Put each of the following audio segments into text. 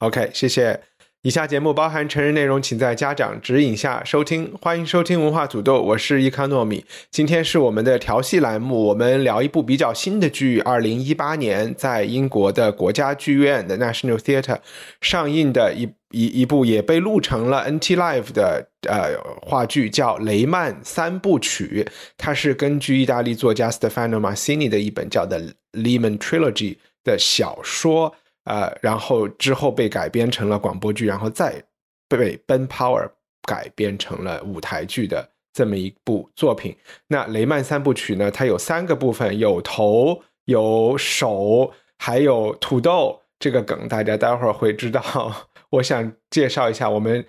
OK，谢谢。以下节目包含成人内容，请在家长指引下收听。欢迎收听文化土豆，我是伊康糯米。今天是我们的调戏栏目，我们聊一部比较新的剧，二零一八年在英国的国家剧院的 National Theatre 上映的一一一部也被录成了 NT Live 的呃话剧，叫《雷曼三部曲》。它是根据意大利作家 Stefano Massini 的一本叫《The Lemon Trilogy》的小说。呃，然后之后被改编成了广播剧，然后再被 Ben Power 改编成了舞台剧的这么一部作品。那雷曼三部曲呢？它有三个部分，有头、有手，还有土豆。这个梗大家待会儿会知道。我想介绍一下我们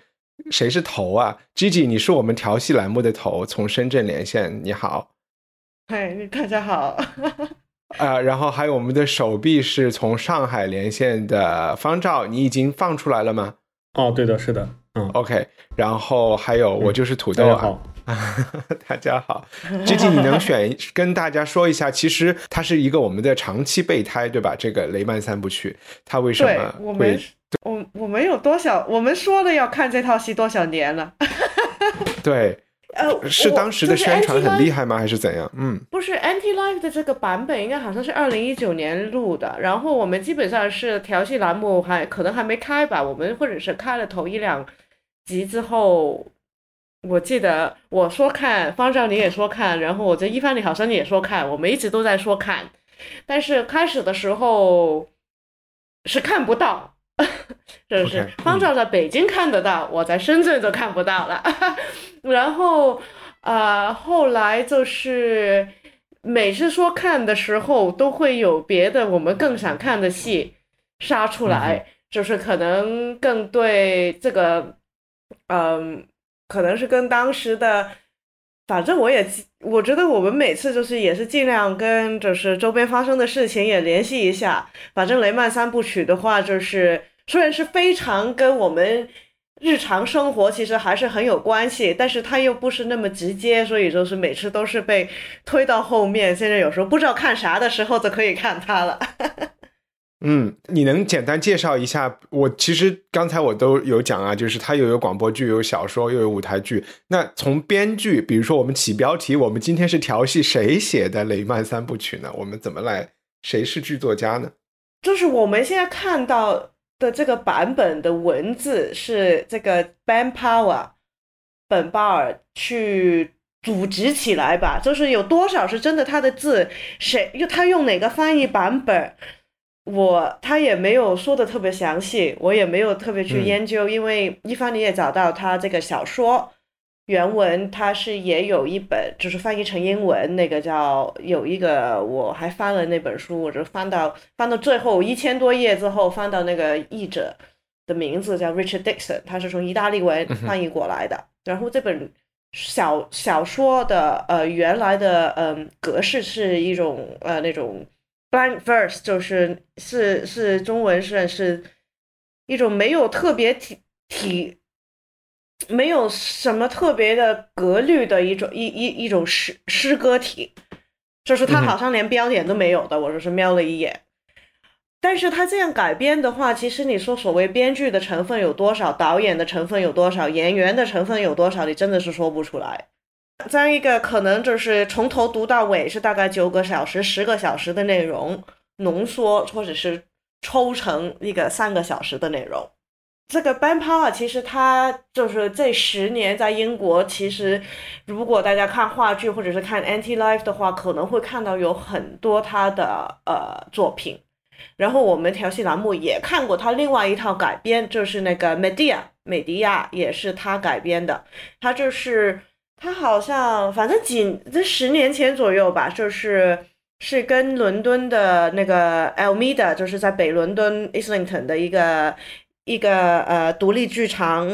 谁是头啊？Gigi，你是我们调戏栏目的头，从深圳连线。你好，嗨，大家好。呃，然后还有我们的手臂是从上海连线的方照，你已经放出来了吗？哦，对的，是的，嗯，OK。然后还有我就是土豆啊，大家好，G G，你能选跟大家说一下，其实它是一个我们的长期备胎，对吧？这个雷曼三部曲，它为什么会？我我们有多少？我们说了要看这套戏多少年了？对。呃，是当时的宣传很厉害吗？还是怎样？嗯，不是，Anti Life 的这个版本应该好像是二零一九年录的。然后我们基本上是调戏栏目还可能还没开吧，我们或者是开了头一两集之后，我记得我说看，方丈你也说看，然后我这一帆里好像你也说看，我们一直都在说看，但是开始的时候是看不到。是不是方丈在北京看得到，我在深圳就看不到了。然后，呃，后来就是每次说看的时候，都会有别的我们更想看的戏杀出来，就是可能更对这个，嗯，可能是跟当时的，反正我也我觉得我们每次就是也是尽量跟就是周边发生的事情也联系一下。反正雷曼三部曲的话，就是。虽然是非常跟我们日常生活其实还是很有关系，但是它又不是那么直接，所以就是每次都是被推到后面。现在有时候不知道看啥的时候，就可以看它了。嗯，你能简单介绍一下？我其实刚才我都有讲啊，就是它又有广播剧，有小说，又有舞台剧。那从编剧，比如说我们起标题，我们今天是调戏谁写的《雷曼三部曲》呢？我们怎么来？谁是剧作家呢？就是我们现在看到。的这个版本的文字是这个 Ben Power 本巴尔去组织起来吧，就是有多少是真的他的字，谁又他用哪个翻译版本，我他也没有说的特别详细，我也没有特别去研究，因为一方你也找到他这个小说。原文它是也有一本，就是翻译成英文，那个叫有一个，我还翻了那本书，我就翻到翻到最后一千多页之后，翻到那个译者的名字叫 Richard Dixon，他是从意大利文翻译过来的。然后这本小小说的呃原来的嗯格式是一种呃那种 blank verse，就是是是中文是是一种没有特别体体。没有什么特别的格律的一种一一一种诗诗歌体，就是它好像连标点都没有的。我就是瞄了一眼，但是他这样改编的话，其实你说所谓编剧的成分有多少，导演的成分有多少，演员的成分有多少，你真的是说不出来。这样一个可能就是从头读到尾是大概九个小时、十个小时的内容，浓缩或者是抽成一个三个小时的内容。这个 Ben Power 其实他就是这十年在英国，其实如果大家看话剧或者是看 Anti Life 的话，可能会看到有很多他的呃作品。然后我们调戏栏目也看过他另外一套改编，就是那个 Medea 美迪亚，也是他改编的。他就是他好像反正几这十年前左右吧，就是是跟伦敦的那个 Almida，就是在北伦敦 Islington 的一个一个呃独立剧场，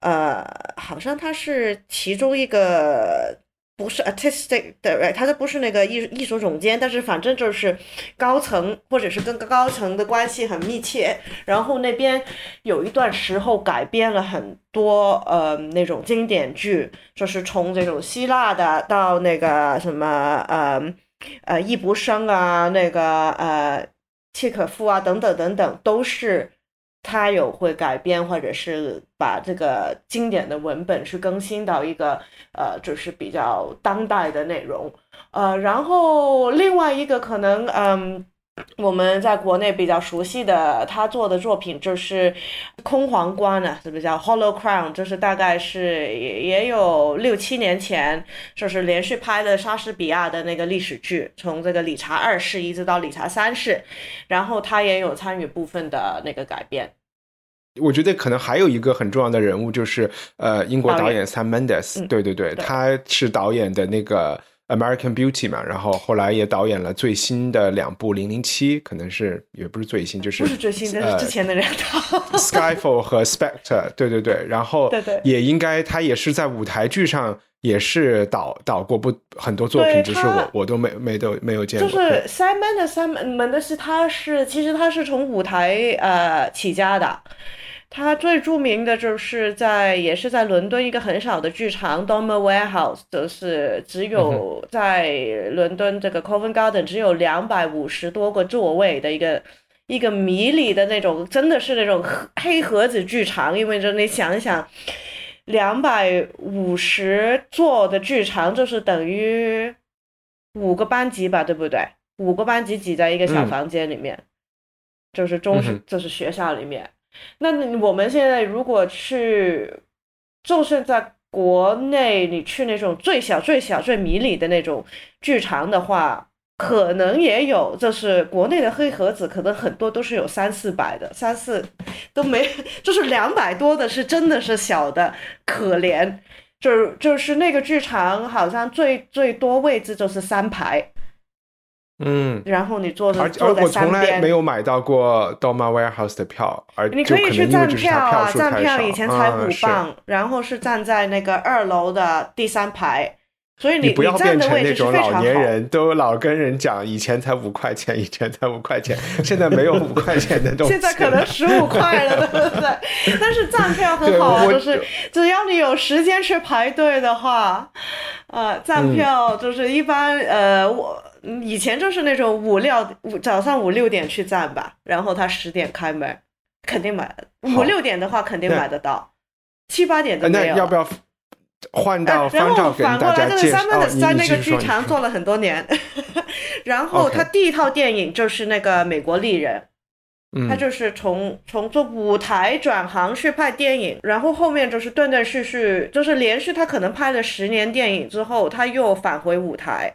呃，好像他是其中一个。不是 artistic 的，他都不是那个艺艺术总监，但是反正就是高层或者是跟高层的关系很密切。然后那边有一段时候改编了很多呃那种经典剧，就是从这种希腊的到那个什么呃呃易卜生啊，那个呃契可夫啊等等等等都是。它有会改编，或者是把这个经典的文本去更新到一个呃，就是比较当代的内容，呃，然后另外一个可能，嗯。我们在国内比较熟悉的他做的作品就是《空皇冠》呢，是不是叫《Hollow Crown》？就是大概是也也有六七年前，就是连续拍的莎士比亚的那个历史剧，从这个理查二世一直到理查三世，然后他也有参与部分的那个改编。我觉得可能还有一个很重要的人物就是呃，英国导演 Sam Mendes，对对对，他是导演的那个。American Beauty 嘛，然后后来也导演了最新的两部《零零七》，可能是也不是最新，就是不是最新的，是之前的人套 《Skyfall》和《Spectre》。对对对，然后对对，也应该他也是在舞台剧上也是导导过不很多作品，只是我我都没没都没有见过。就是 Simon 的 Simon 的是他是其实他是从舞台呃起家的。他最著名的就是在，也是在伦敦一个很小的剧场 d o m e r Warehouse，就是只有在伦敦这个 Covent Garden 只有两百五十多个座位的一个一个迷你的那种，真的是那种黑盒子剧场。因为就你想一想，两百五十座的剧场就是等于五个班级吧，对不对？五个班级挤在一个小房间里面，就是中，就是学校里面。那我们现在如果去，就是在国内，你去那种最小、最小、最迷你的那种剧场的话，可能也有。就是国内的黑盒子，可能很多都是有三四百的，三四都没，就是两百多的，是真的是小的可怜。就就是那个剧场，好像最最多位置就是三排。嗯，然后你坐着坐在我从来没有买到过 Doma Warehouse 的票，而你可以去站票啊，站票以前才五磅，然后是站在那个二楼的第三排，所以你不要变成那种老年人都老跟人讲以前才五块钱，以前才五块钱，现在没有五块钱的东西，现在可能十五块了，对不对？但是站票很好，就是只要你有时间去排队的话，呃，站票就是一般呃我。以前就是那种五六五早上五六点去站吧，然后他十点开门，肯定买。五六点的话肯定买得到，七八点都没有。那要不要换到然后反过来就是三曼的在那个剧场做了很多年，然后他第一套电影就是那个《美国丽人》，他就是从从做舞台转行去拍电影，然后后面就是断断续续，就是连续他可能拍了十年电影之后，他又返回舞台。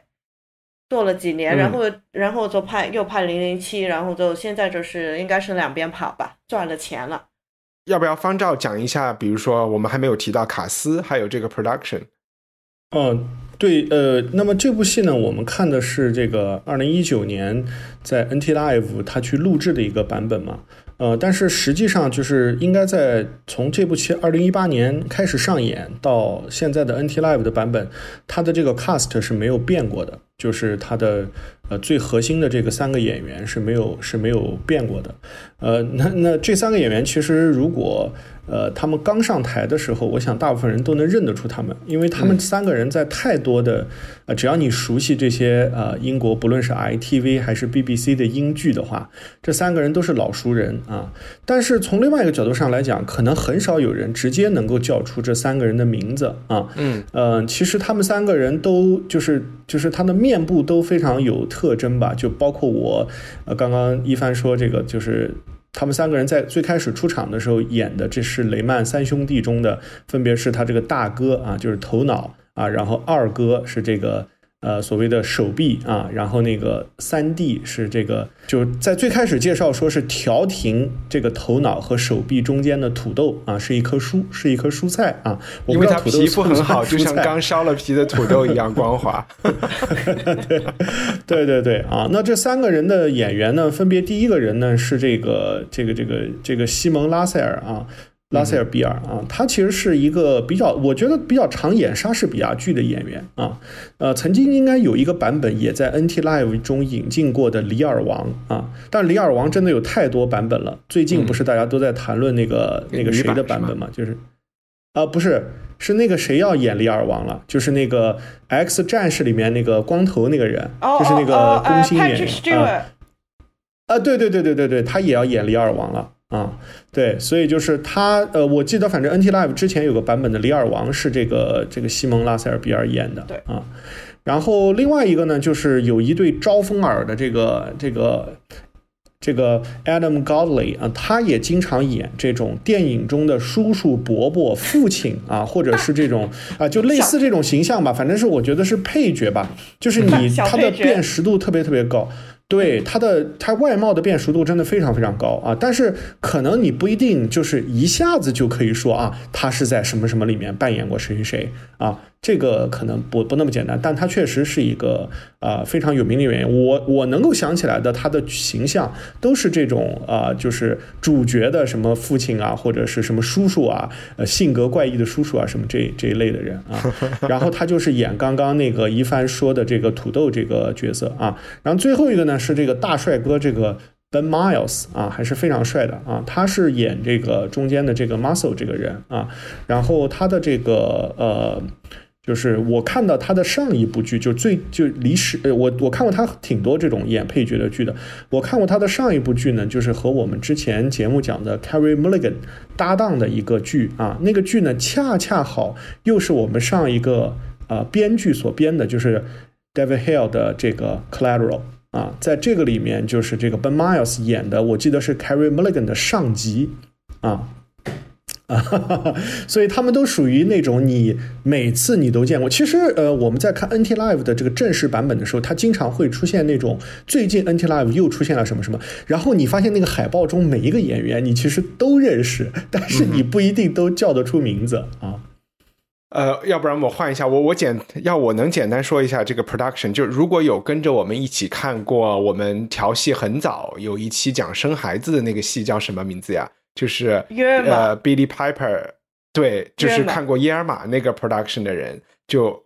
做了几年，然后然后就拍又拍零零七，然后就现在就是应该是两边跑吧，赚了钱了。要不要方照讲一下？比如说我们还没有提到卡斯，还有这个 production。嗯，对，呃，那么这部戏呢，我们看的是这个二零一九年在 NT Live 他去录制的一个版本嘛。呃，但是实际上就是应该在从这部戏二零一八年开始上演到现在的 NT Live 的版本，它的这个 cast 是没有变过的。就是他的呃最核心的这个三个演员是没有是没有变过的，呃，那那这三个演员其实如果。呃，他们刚上台的时候，我想大部分人都能认得出他们，因为他们三个人在太多的，呃，只要你熟悉这些呃英国不论是 ITV 还是 BBC 的英剧的话，这三个人都是老熟人啊。但是从另外一个角度上来讲，可能很少有人直接能够叫出这三个人的名字啊。嗯，呃，其实他们三个人都就是就是他的面部都非常有特征吧，就包括我，呃，刚刚一帆说这个就是。他们三个人在最开始出场的时候演的，这是雷曼三兄弟中的，分别是他这个大哥啊，就是头脑啊，然后二哥是这个呃，所谓的手臂啊，然后那个三 D 是这个，就在最开始介绍说是调停这个头脑和手臂中间的土豆啊，是一棵蔬，是一棵蔬菜啊。因为它皮肤很好，就像刚削了皮的土豆一样光滑。对 对对啊，那这三个人的演员呢，分别第一个人呢是这个这个这个这个西蒙拉塞尔啊。拉塞尔比尔啊，他其实是一个比较，我觉得比较常演莎士比亚剧的演员啊。呃，曾经应该有一个版本也在 NT Live 中引进过的《李尔王》啊，但《李尔王》真的有太多版本了。最近不是大家都在谈论那个那个谁的版本吗？就是啊，不是，是那个谁要演李尔王了？就是那个 X 战士里面那个光头那个人，就是那个工薪演员啊。啊，对对对对对对，他也要演李尔王了。啊，对，所以就是他，呃，我记得反正 NT Live 之前有个版本的《李尔王》是这个这个西蒙拉塞尔比尔演的，对啊，然后另外一个呢，就是有一对招风耳的这个这个这个 Adam Godley 啊，他也经常演这种电影中的叔叔伯伯、父亲啊，或者是这种啊，就类似这种形象吧，反正是我觉得是配角吧，就是你 他的辨识度特别特别高。对他的他外貌的辨识度真的非常非常高啊，但是可能你不一定就是一下子就可以说啊，他是在什么什么里面扮演过谁谁谁啊。这个可能不不那么简单，但他确实是一个啊非常有名的演员。我我能够想起来的他的形象都是这种啊，就是主角的什么父亲啊，或者是什么叔叔啊，呃性格怪异的叔叔啊，什么这这一类的人啊。然后他就是演刚刚那个一帆说的这个土豆这个角色啊。然后最后一个呢是这个大帅哥这个。Ben Miles 啊，还是非常帅的啊！他是演这个中间的这个 Muscle 这个人啊，然后他的这个呃，就是我看到他的上一部剧，就最就离史，我我看过他挺多这种演配角的剧的。我看过他的上一部剧呢，就是和我们之前节目讲的 Carrie Mulligan 搭档的一个剧啊，那个剧呢恰恰好又是我们上一个呃编剧所编的，就是 David Hill 的这个 Collateral。啊，在这个里面就是这个 Ben Miles 演的，我记得是 Carrie Mulligan 的上级，啊啊，所以他们都属于那种你每次你都见过。其实呃，我们在看 NT Live 的这个正式版本的时候，它经常会出现那种最近 NT Live 又出现了什么什么，然后你发现那个海报中每一个演员你其实都认识，但是你不一定都叫得出名字啊。呃，要不然我换一下，我我简要我能简单说一下这个 production，就如果有跟着我们一起看过我们调戏很早有一期讲生孩子的那个戏叫什么名字呀？就是呃 Billy Piper，对，就是看过耶尔玛那个 production 的人，就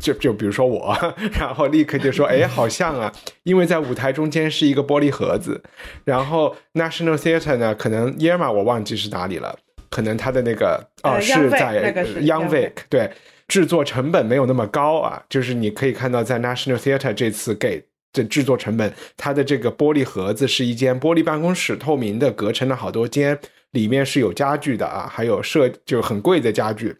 就就比如说我，然后立刻就说，哎，好像啊，因为在舞台中间是一个玻璃盒子，然后 National Theatre 呢，可能耶尔玛我忘记是哪里了。可能它的那个哦是在 Young Vic，对，制作成本没有那么高啊。就是你可以看到，在 National Theatre 这次给的制作成本，它的这个玻璃盒子是一间玻璃办公室，透明的，隔成了好多间，里面是有家具的啊，还有设就很贵的家具，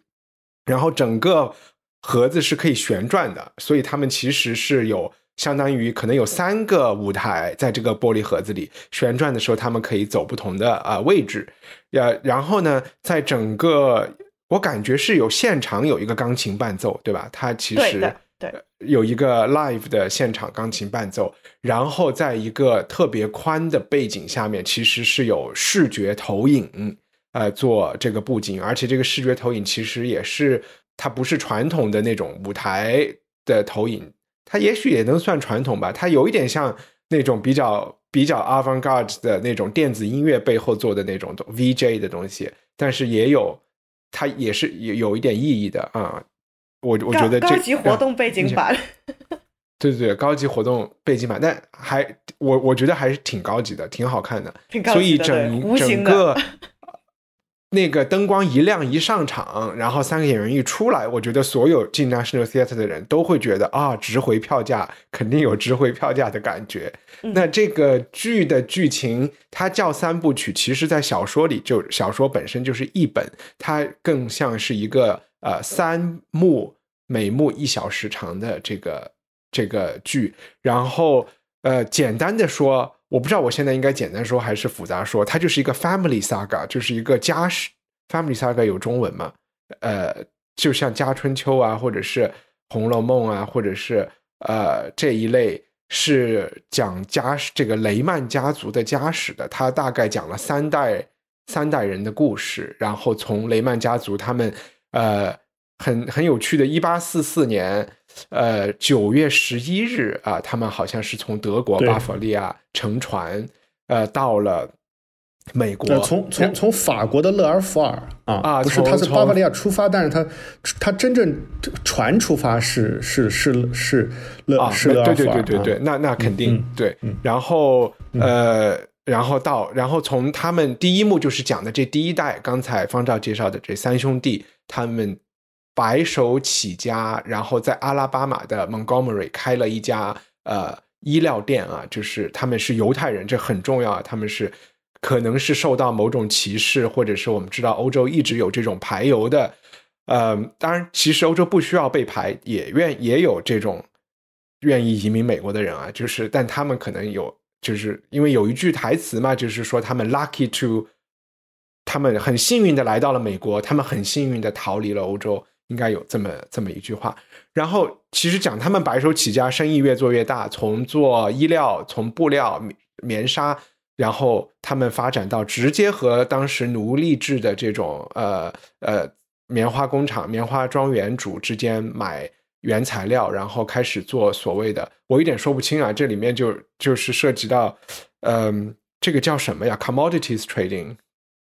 然后整个盒子是可以旋转的，所以他们其实是有。相当于可能有三个舞台在这个玻璃盒子里旋转的时候，他们可以走不同的啊位置，呃，然后呢，在整个我感觉是有现场有一个钢琴伴奏，对吧？它其实对有一个 live 的现场钢琴伴奏，然后在一个特别宽的背景下面，其实是有视觉投影，呃，做这个布景，而且这个视觉投影其实也是它不是传统的那种舞台的投影。它也许也能算传统吧，它有一点像那种比较比较 avant-garde 的那种电子音乐背后做的那种 VJ 的东西，但是也有它也是有有一点意义的啊。我我觉得高级活动背景板，对对对，高级活动背景板，但还我我觉得还是挺高级的，挺好看的，所以整整个。那个灯光一亮一上场，然后三个演员一出来，我觉得所有进 National Theatre 的人都会觉得啊，值回票价，肯定有值回票价的感觉。那这个剧的剧情，它叫三部曲，其实在小说里就小说本身就是一本，它更像是一个呃三幕，每幕一小时长的这个这个剧。然后呃，简单的说。我不知道我现在应该简单说还是复杂说，它就是一个 family saga，就是一个家史 family saga 有中文吗？呃，就像家春秋啊，或者是红楼梦啊，或者是呃这一类是讲家这个雷曼家族的家史的，他大概讲了三代三代人的故事，然后从雷曼家族他们呃很很有趣的，一八四四年呃九月十一日啊，他们好像是从德国巴伐利亚乘船呃到了。美国从从从法国的勒尔福尔啊啊，不是他是巴伐利亚出发，但是他他真正船出发是是是是勒是勒尔福尔，对对对对对，那那肯定对。然后呃，然后到然后从他们第一幕就是讲的这第一代，刚才方照介绍的这三兄弟，他们白手起家，然后在阿拉巴马的 Montgomery 开了一家呃医疗店啊，就是他们是犹太人，这很重要啊，他们是。可能是受到某种歧视，或者是我们知道欧洲一直有这种排犹的，呃，当然，其实欧洲不需要被排，也愿也有这种愿意移民美国的人啊，就是，但他们可能有，就是因为有一句台词嘛，就是说他们 lucky to，他们很幸运的来到了美国，他们很幸运的逃离了欧洲，应该有这么这么一句话。然后，其实讲他们白手起家，生意越做越大，从做衣料，从布料、棉纱。然后他们发展到直接和当时奴隶制的这种呃呃棉花工厂、棉花庄园主之间买原材料，然后开始做所谓的，我有点说不清啊，这里面就就是涉及到，嗯，这个叫什么呀？commodities trading，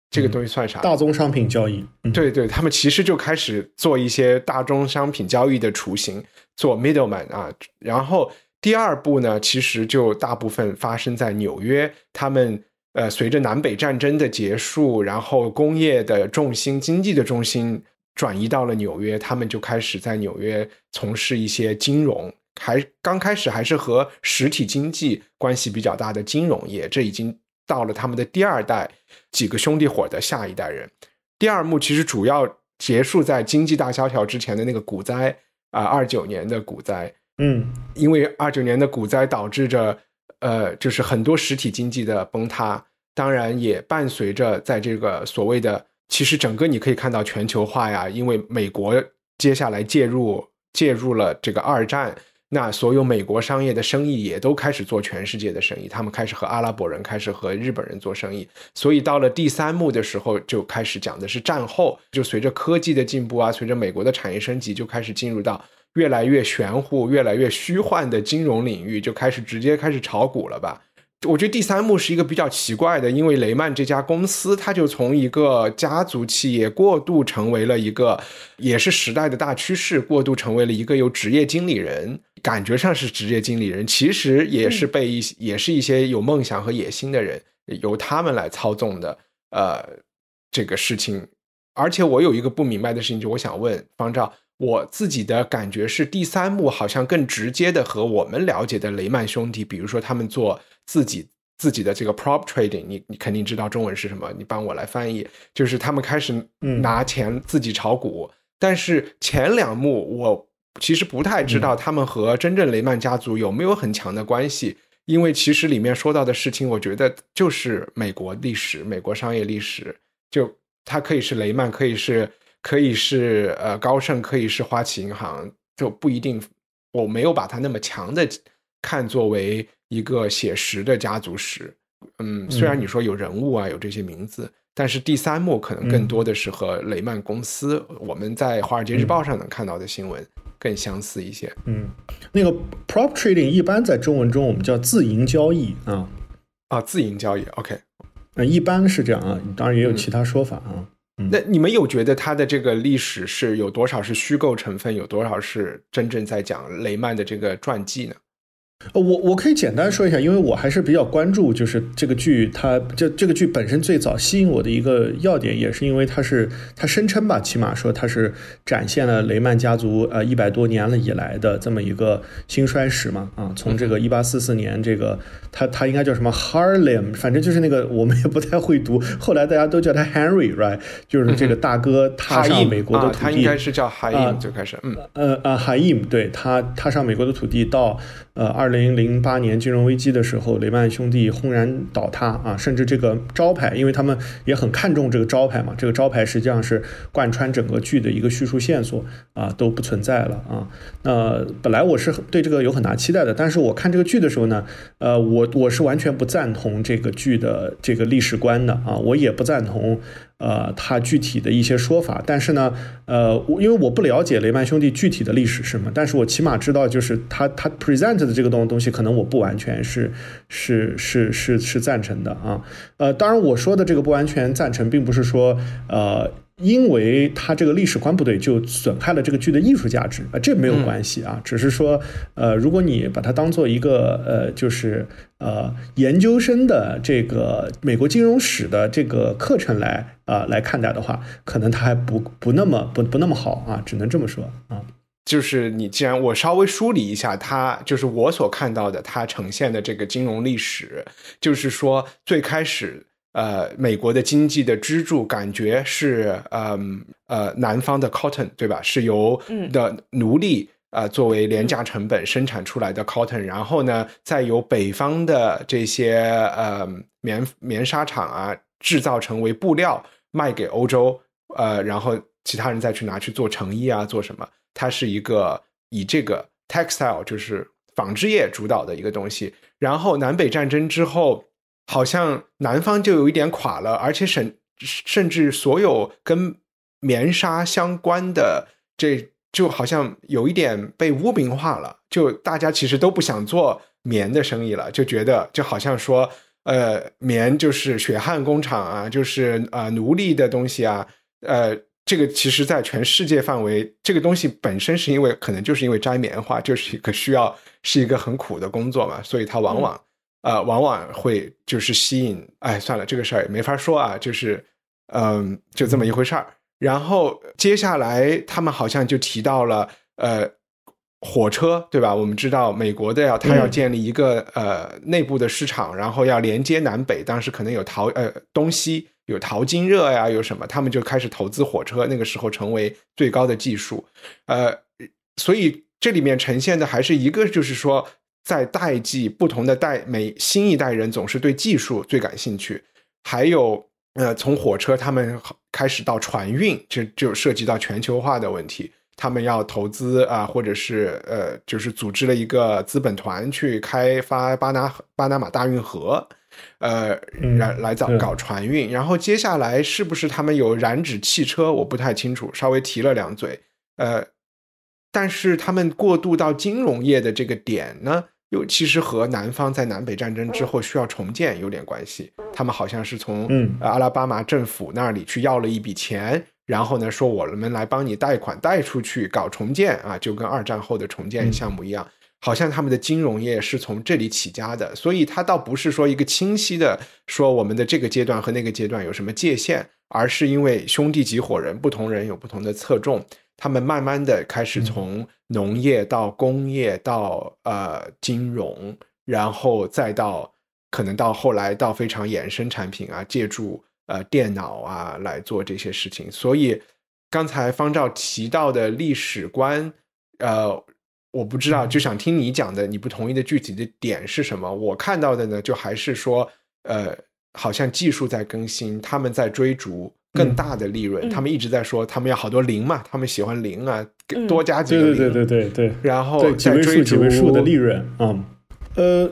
这个东西算啥？大宗商品交易。对对，他们其实就开始做一些大宗商品交易的雏形，做 middleman 啊，然后。第二步呢，其实就大部分发生在纽约。他们呃，随着南北战争的结束，然后工业的重心、经济的重心转移到了纽约，他们就开始在纽约从事一些金融。还刚开始还是和实体经济关系比较大的金融业。这已经到了他们的第二代几个兄弟伙的下一代人。第二幕其实主要结束在经济大萧条之前的那个股灾啊，二九年的股灾。嗯，因为二九年的股灾导致着，呃，就是很多实体经济的崩塌，当然也伴随着在这个所谓的，其实整个你可以看到全球化呀，因为美国接下来介入介入了这个二战，那所有美国商业的生意也都开始做全世界的生意，他们开始和阿拉伯人开始和日本人做生意，所以到了第三幕的时候就开始讲的是战后，就随着科技的进步啊，随着美国的产业升级，就开始进入到。越来越玄乎、越来越虚幻的金融领域就开始直接开始炒股了吧？我觉得第三幕是一个比较奇怪的，因为雷曼这家公司，它就从一个家族企业过渡成为了一个，也是时代的大趋势，过渡成为了一个有职业经理人，感觉上是职业经理人，其实也是被一也是一些有梦想和野心的人由他们来操纵的。呃，这个事情，而且我有一个不明白的事情，就我想问方照。我自己的感觉是，第三幕好像更直接的和我们了解的雷曼兄弟，比如说他们做自己自己的这个 prop trading，你你肯定知道中文是什么，你帮我来翻译，就是他们开始拿钱自己炒股。但是前两幕我其实不太知道他们和真正雷曼家族有没有很强的关系，因为其实里面说到的事情，我觉得就是美国历史、美国商业历史，就它可以是雷曼，可以是。可以是呃高盛，可以是花旗银行，就不一定。我没有把它那么强的看作为一个写实的家族史。嗯，虽然你说有人物啊，有这些名字，但是第三幕可能更多的是和雷曼公司我们在《华尔街日报》上能看到的新闻更相似一些。嗯，那个 prop trading 一般在中文中我们叫自营交易啊啊，自营交易。OK，那一般是这样啊，当然也有其他说法啊。那你们有觉得它的这个历史是有多少是虚构成分，有多少是真正在讲雷曼的这个传记呢？呃，我我可以简单说一下，因为我还是比较关注，就是这个剧，它这这个剧本身最早吸引我的一个要点，也是因为它是它声称吧，起码说它是展现了雷曼家族呃一百多年了以来的这么一个兴衰史嘛，啊，从这个一八四四年这个他他应该叫什么 Harlem，反正就是那个我们也不太会读，后来大家都叫他 Henry，right，就是这个大哥踏上美国的土地，他应该是叫 Haim 就开始，嗯。呃呃 Haim，对他踏上美国的土地到。呃，二零零八年金融危机的时候，雷曼兄弟轰然倒塌啊，甚至这个招牌，因为他们也很看重这个招牌嘛，这个招牌实际上是贯穿整个剧的一个叙述线索啊，都不存在了啊。那本来我是对这个有很大期待的，但是我看这个剧的时候呢，呃，我我是完全不赞同这个剧的这个历史观的啊，我也不赞同。呃，他具体的一些说法，但是呢，呃，因为我不了解雷曼兄弟具体的历史是什么，但是我起码知道，就是他他 present 的这个东东西，可能我不完全是是是是是赞成的啊。呃，当然我说的这个不完全赞成，并不是说呃。因为他这个历史观不对，就损害了这个剧的艺术价值啊，这没有关系啊，只是说，呃，如果你把它当做一个呃，就是呃研究生的这个美国金融史的这个课程来啊来看待的话，可能它还不不那么不不那么好啊，只能这么说啊。就是你既然我稍微梳理一下，它就是我所看到的，它呈现的这个金融历史，就是说最开始。呃，美国的经济的支柱感觉是，嗯呃，南方的 cotton 对吧？是由的奴隶呃作为廉价成本生产出来的 cotton，然后呢，再由北方的这些呃棉棉纱厂啊制造成为布料卖给欧洲，呃，然后其他人再去拿去做成衣啊，做什么？它是一个以这个 textile 就是纺织业主导的一个东西。然后南北战争之后。好像南方就有一点垮了，而且甚甚至所有跟棉纱相关的，这就好像有一点被污名化了。就大家其实都不想做棉的生意了，就觉得就好像说，呃，棉就是血汗工厂啊，就是呃奴隶的东西啊。呃，这个其实在全世界范围，这个东西本身是因为可能就是因为摘棉花就是一个需要是一个很苦的工作嘛，所以它往往。呃，往往会就是吸引，哎，算了，这个事儿也没法说啊，就是，嗯，就这么一回事儿。然后接下来他们好像就提到了，呃，火车，对吧？我们知道美国的要他要建立一个呃内部的市场，然后要连接南北，当时可能有淘呃东西有淘金热呀，有什么，他们就开始投资火车，那个时候成为最高的技术，呃，所以这里面呈现的还是一个，就是说。在代际不同的代，每新一代人总是对技术最感兴趣。还有，呃，从火车他们开始到船运，就就涉及到全球化的问题。他们要投资啊，或者是呃，就是组织了一个资本团去开发巴拿巴拿马大运河，呃，来来搞搞船运。然后接下来是不是他们有染指汽车？我不太清楚，稍微提了两嘴。呃，但是他们过渡到金融业的这个点呢？又其实和南方在南北战争之后需要重建有点关系。他们好像是从嗯阿拉巴马政府那里去要了一笔钱，然后呢说我们来帮你贷款贷出去搞重建啊，就跟二战后的重建项目一样。好像他们的金融业是从这里起家的，所以它倒不是说一个清晰的说我们的这个阶段和那个阶段有什么界限，而是因为兄弟几伙人，不同人有不同的侧重。他们慢慢的开始从农业到工业到呃金融，然后再到可能到后来到非常衍生产品啊，借助呃电脑啊来做这些事情。所以刚才方照提到的历史观，呃，我不知道，就想听你讲的，你不同意的具体的点是什么？我看到的呢，就还是说，呃，好像技术在更新，他们在追逐。更大的利润，他们一直在说，他们要好多零嘛，他们喜欢零啊，多加几个零，对对对对对，然后几位数几位数的利润啊，呃，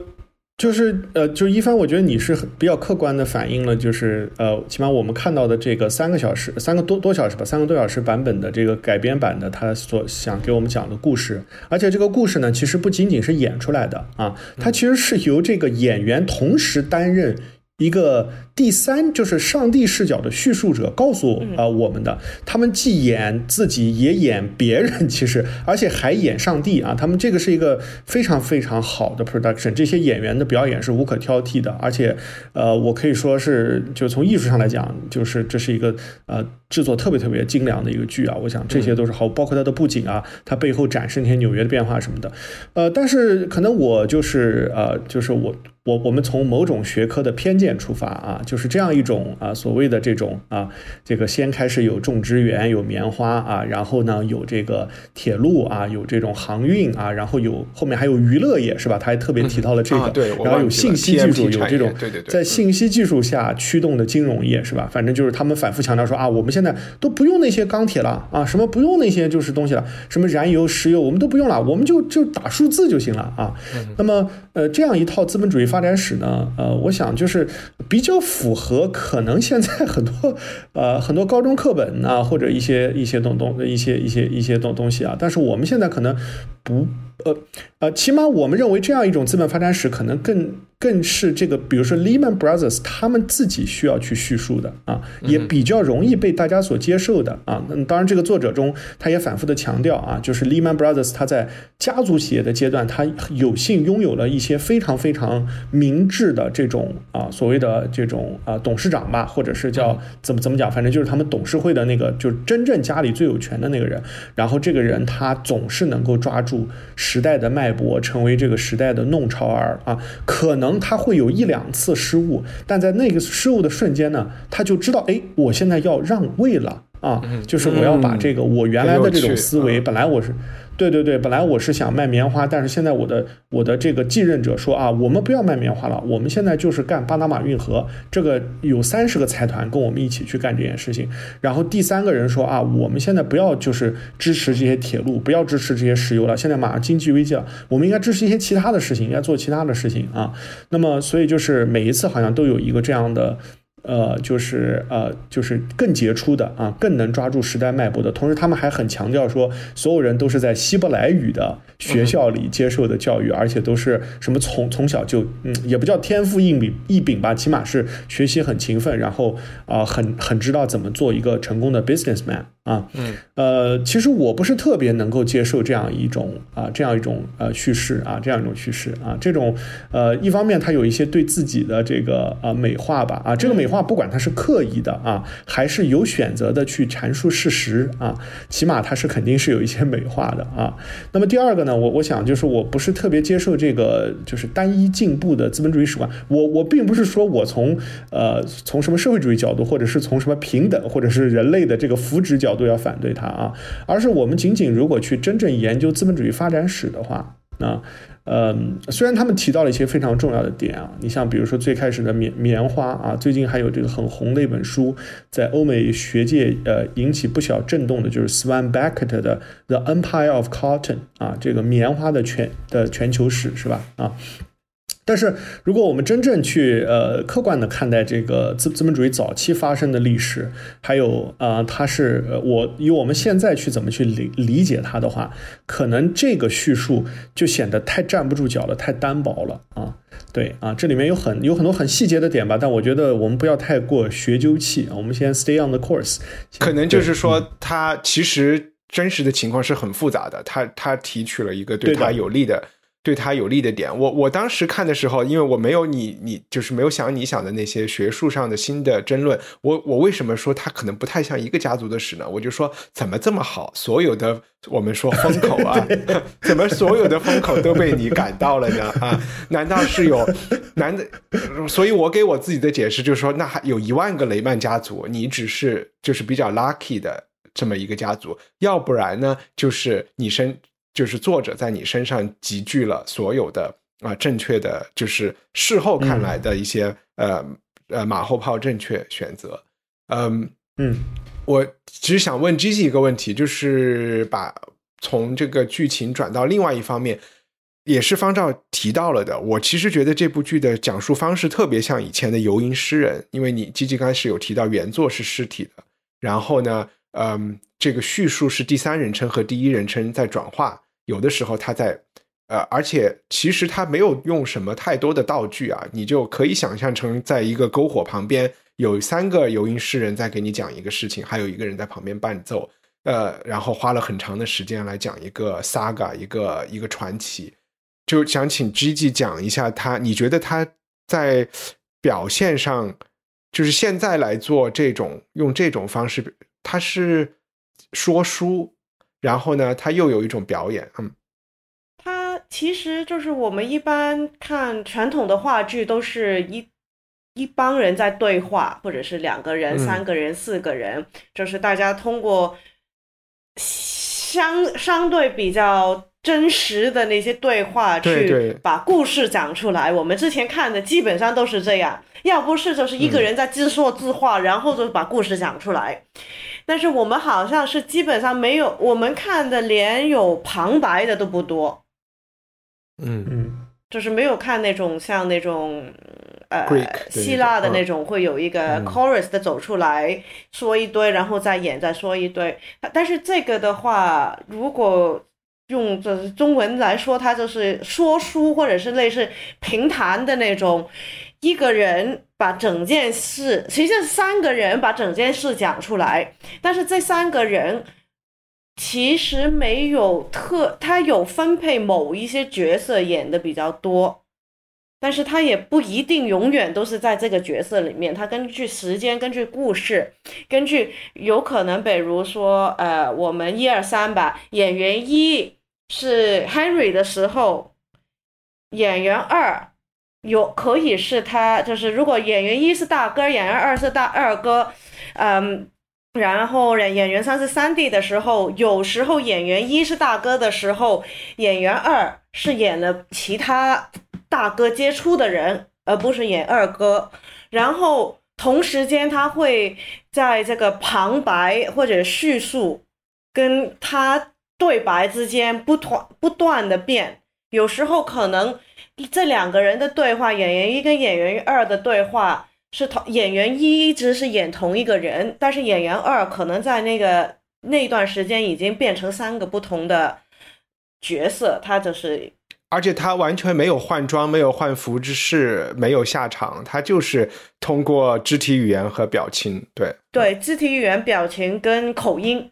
就是呃，就是一帆，我觉得你是比较客观的反映了，就是呃，起码我们看到的这个三个小时、三个多多小时吧，三个多小时版本的这个改编版的，他所想给我们讲的故事，而且这个故事呢，其实不仅仅是演出来的啊，它其实是由这个演员同时担任。一个第三就是上帝视角的叙述者告诉啊我们的，他们既演自己也演别人，其实而且还演上帝啊，他们这个是一个非常非常好的 production，这些演员的表演是无可挑剔的，而且呃，我可以说是就从艺术上来讲，就是这是一个呃制作特别特别精良的一个剧啊，我想这些都是好，包括它的布景啊，它背后展示那些纽约的变化什么的，呃，但是可能我就是呃就是我。我我们从某种学科的偏见出发啊，就是这样一种啊所谓的这种啊，这个先开始有种植园、有棉花啊，然后呢有这个铁路啊，有这种航运啊，然后有后面还有娱乐业是吧？他还特别提到了这个，对，然后有信息技术，有这种对对对，在信息技术下驱动的金融业是吧？反正就是他们反复强调说啊，我们现在都不用那些钢铁了啊，什么不用那些就是东西了，什么燃油、石油我们都不用了，我们就就打数字就行了啊。那么呃，这样一套资本主义发展史呢，呃，我想就是比较符合可能现在很多 呃很多高中课本啊，或者一些一些东东一些一些一些东东西啊，但是我们现在可能不呃呃，起码我们认为这样一种资本发展史可能更。更是这个，比如说 Lehman Brothers，他们自己需要去叙述的啊，也比较容易被大家所接受的啊。那当然，这个作者中他也反复的强调啊，就是 Lehman Brothers 他在家族企业的阶段，他有幸拥有了一些非常非常明智的这种啊所谓的这种啊董事长吧，或者是叫怎么怎么讲，反正就是他们董事会的那个，就是真正家里最有权的那个人。然后这个人他总是能够抓住时代的脉搏，成为这个时代的弄潮儿啊，可能。可能他会有一两次失误，但在那个失误的瞬间呢，他就知道，哎，我现在要让位了啊，就是我要把这个我原来的这种思维，本来我是。对对对，本来我是想卖棉花，但是现在我的我的这个继任者说啊，我们不要卖棉花了，我们现在就是干巴拿马运河，这个有三十个财团跟我们一起去干这件事情。然后第三个人说啊，我们现在不要就是支持这些铁路，不要支持这些石油了，现在马上经济危机了，我们应该支持一些其他的事情，应该做其他的事情啊。那么所以就是每一次好像都有一个这样的。呃，就是呃，就是更杰出的啊，更能抓住时代脉搏的。同时，他们还很强调说，所有人都是在希伯来语的学校里接受的教育，而且都是什么从从小就嗯，也不叫天赋异禀异禀吧，起码是学习很勤奋，然后啊，很很知道怎么做一个成功的 businessman。啊，嗯，呃，其实我不是特别能够接受这样一种啊，这样一种呃叙事啊，这样一种叙事啊，这种呃，一方面他有一些对自己的这个啊美化吧，啊，这个美化话不管它是刻意的啊，还是有选择的去阐述事实啊，起码它是肯定是有一些美化的啊。那么第二个呢，我我想就是我不是特别接受这个就是单一进步的资本主义史观，我我并不是说我从呃从什么社会主义角度，或者是从什么平等或者是人类的这个福祉角。度要反对它啊，而是我们仅仅如果去真正研究资本主义发展史的话，那嗯，虽然他们提到了一些非常重要的点啊，你像比如说最开始的棉棉花啊，最近还有这个很红的一本书，在欧美学界呃引起不小震动的，就是 Swan Beckett 的《The Empire of Cotton》啊，这个棉花的全的全球史是吧啊？但是，如果我们真正去呃客观的看待这个资资本主义早期发生的历史，还有啊，它是我以我们现在去怎么去理理解它的话，可能这个叙述就显得太站不住脚了，太单薄了啊。对啊，这里面有很有很多很细节的点吧，但我觉得我们不要太过学究气啊，我们先 stay on the course。可能就是说，它其实真实的情况是很复杂的，他他提取了一个对他有利的。对他有利的点，我我当时看的时候，因为我没有你你就是没有想你想的那些学术上的新的争论，我我为什么说他可能不太像一个家族的史呢？我就说怎么这么好，所有的我们说风口啊，怎么所有的风口都被你赶到了呢？啊，难道是有难的？所以我给我自己的解释就是说，那还有一万个雷曼家族，你只是就是比较 lucky 的这么一个家族，要不然呢，就是你身。就是作者在你身上集聚了所有的啊正确的，就是事后看来的一些呃呃马后炮正确选择。嗯嗯，我只是想问 G G 一个问题，就是把从这个剧情转到另外一方面，也是方照提到了的。我其实觉得这部剧的讲述方式特别像以前的游吟诗人，因为你 G G 刚开始有提到原作是尸体的，然后呢，嗯，这个叙述是第三人称和第一人称在转化。有的时候他在，呃，而且其实他没有用什么太多的道具啊，你就可以想象成在一个篝火旁边有三个游吟诗人在给你讲一个事情，还有一个人在旁边伴奏，呃，然后花了很长的时间来讲一个 saga，一个一个传奇。就想请 G G 讲一下他，你觉得他在表现上，就是现在来做这种用这种方式，他是说书。然后呢，他又有一种表演，嗯，他其实就是我们一般看传统的话剧，都是一一帮人在对话，或者是两个人、嗯三个人、四个人，就是大家通过相相对比较真实的那些对话去把故事讲出来。我们之前看的基本上都是这样，要不是就是一个人在自说自话，然后就把故事讲出来。但是我们好像是基本上没有，我们看的连有旁白的都不多。嗯嗯就是没有看那种像那种呃希腊的那种会有一个嗯 chorus 的走出来说一堆，然后再演再说一堆。但是这个的话，如果用这中文来说，它就是说书或者是类似评弹的那种，一个人把整件事，其实三个人把整件事讲出来，但是这三个人其实没有特，他有分配某一些角色演的比较多，但是他也不一定永远都是在这个角色里面，他根据时间、根据故事、根据有可能，比如说，呃，我们一二三吧，演员一是 Henry 的时候，演员二有可以是他，就是如果演员一是大哥，演员二是大二哥，嗯。然后演员三是三弟的时候，有时候演员一是大哥的时候，演员二是演了其他大哥接触的人，而不是演二哥。然后同时间他会在这个旁白或者叙述跟他对白之间不断不断的变，有时候可能这两个人的对话，演员一跟演员二的对话。是同演员一一直是演同一个人，但是演员二可能在那个那段时间已经变成三个不同的角色，他就是，而且他完全没有换装，没有换服饰，没有下场，他就是通过肢体语言和表情，对对肢体语言、表情跟口音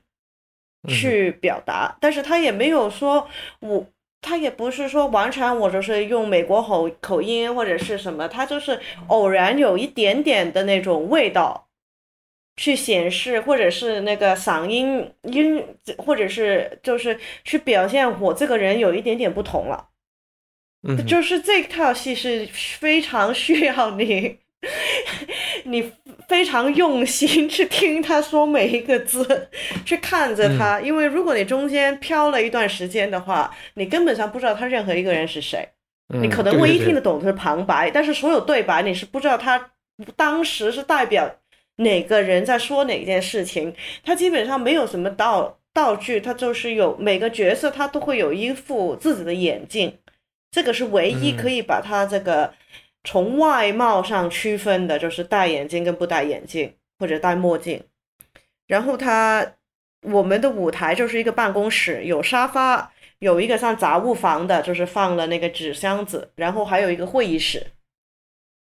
去表达，但是他也没有说我。他也不是说完全我就是用美国口口音或者是什么，他就是偶然有一点点的那种味道，去显示或者是那个嗓音音，或者是就是去表现我这个人有一点点不同了。嗯，就是这套戏是非常需要你，你非常用心去听他说每一个字，去看着他，因为如果你中间飘了一段时间的话，你根本上不知道他任何一个人是谁。你可能唯一听得懂的是旁白，但是所有对白你是不知道他当时是代表哪个人在说哪件事情。他基本上没有什么道道具，他就是有每个角色他都会有一副自己的眼镜。这个是唯一可以把他这个从外貌上区分的，就是戴眼镜跟不戴眼镜，或者戴墨镜。然后它我们的舞台就是一个办公室，有沙发，有一个像杂物房的，就是放了那个纸箱子，然后还有一个会议室。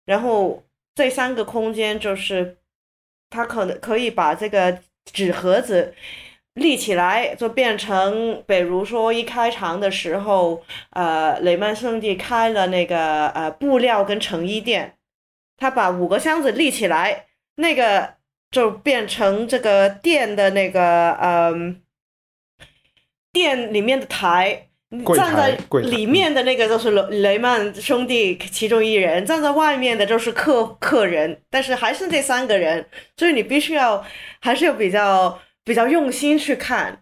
然后这三个空间就是它可能可以把这个纸盒子。立起来就变成，比如说一开场的时候，呃，雷曼兄弟开了那个呃布料跟成衣店，他把五个箱子立起来，那个就变成这个店的那个嗯、呃，店里面的台。站在里面的那个就是雷雷曼兄弟其中一人，站在外面的就是客客人，但是还是这三个人，所以你必须要还是要比较。比较用心去看，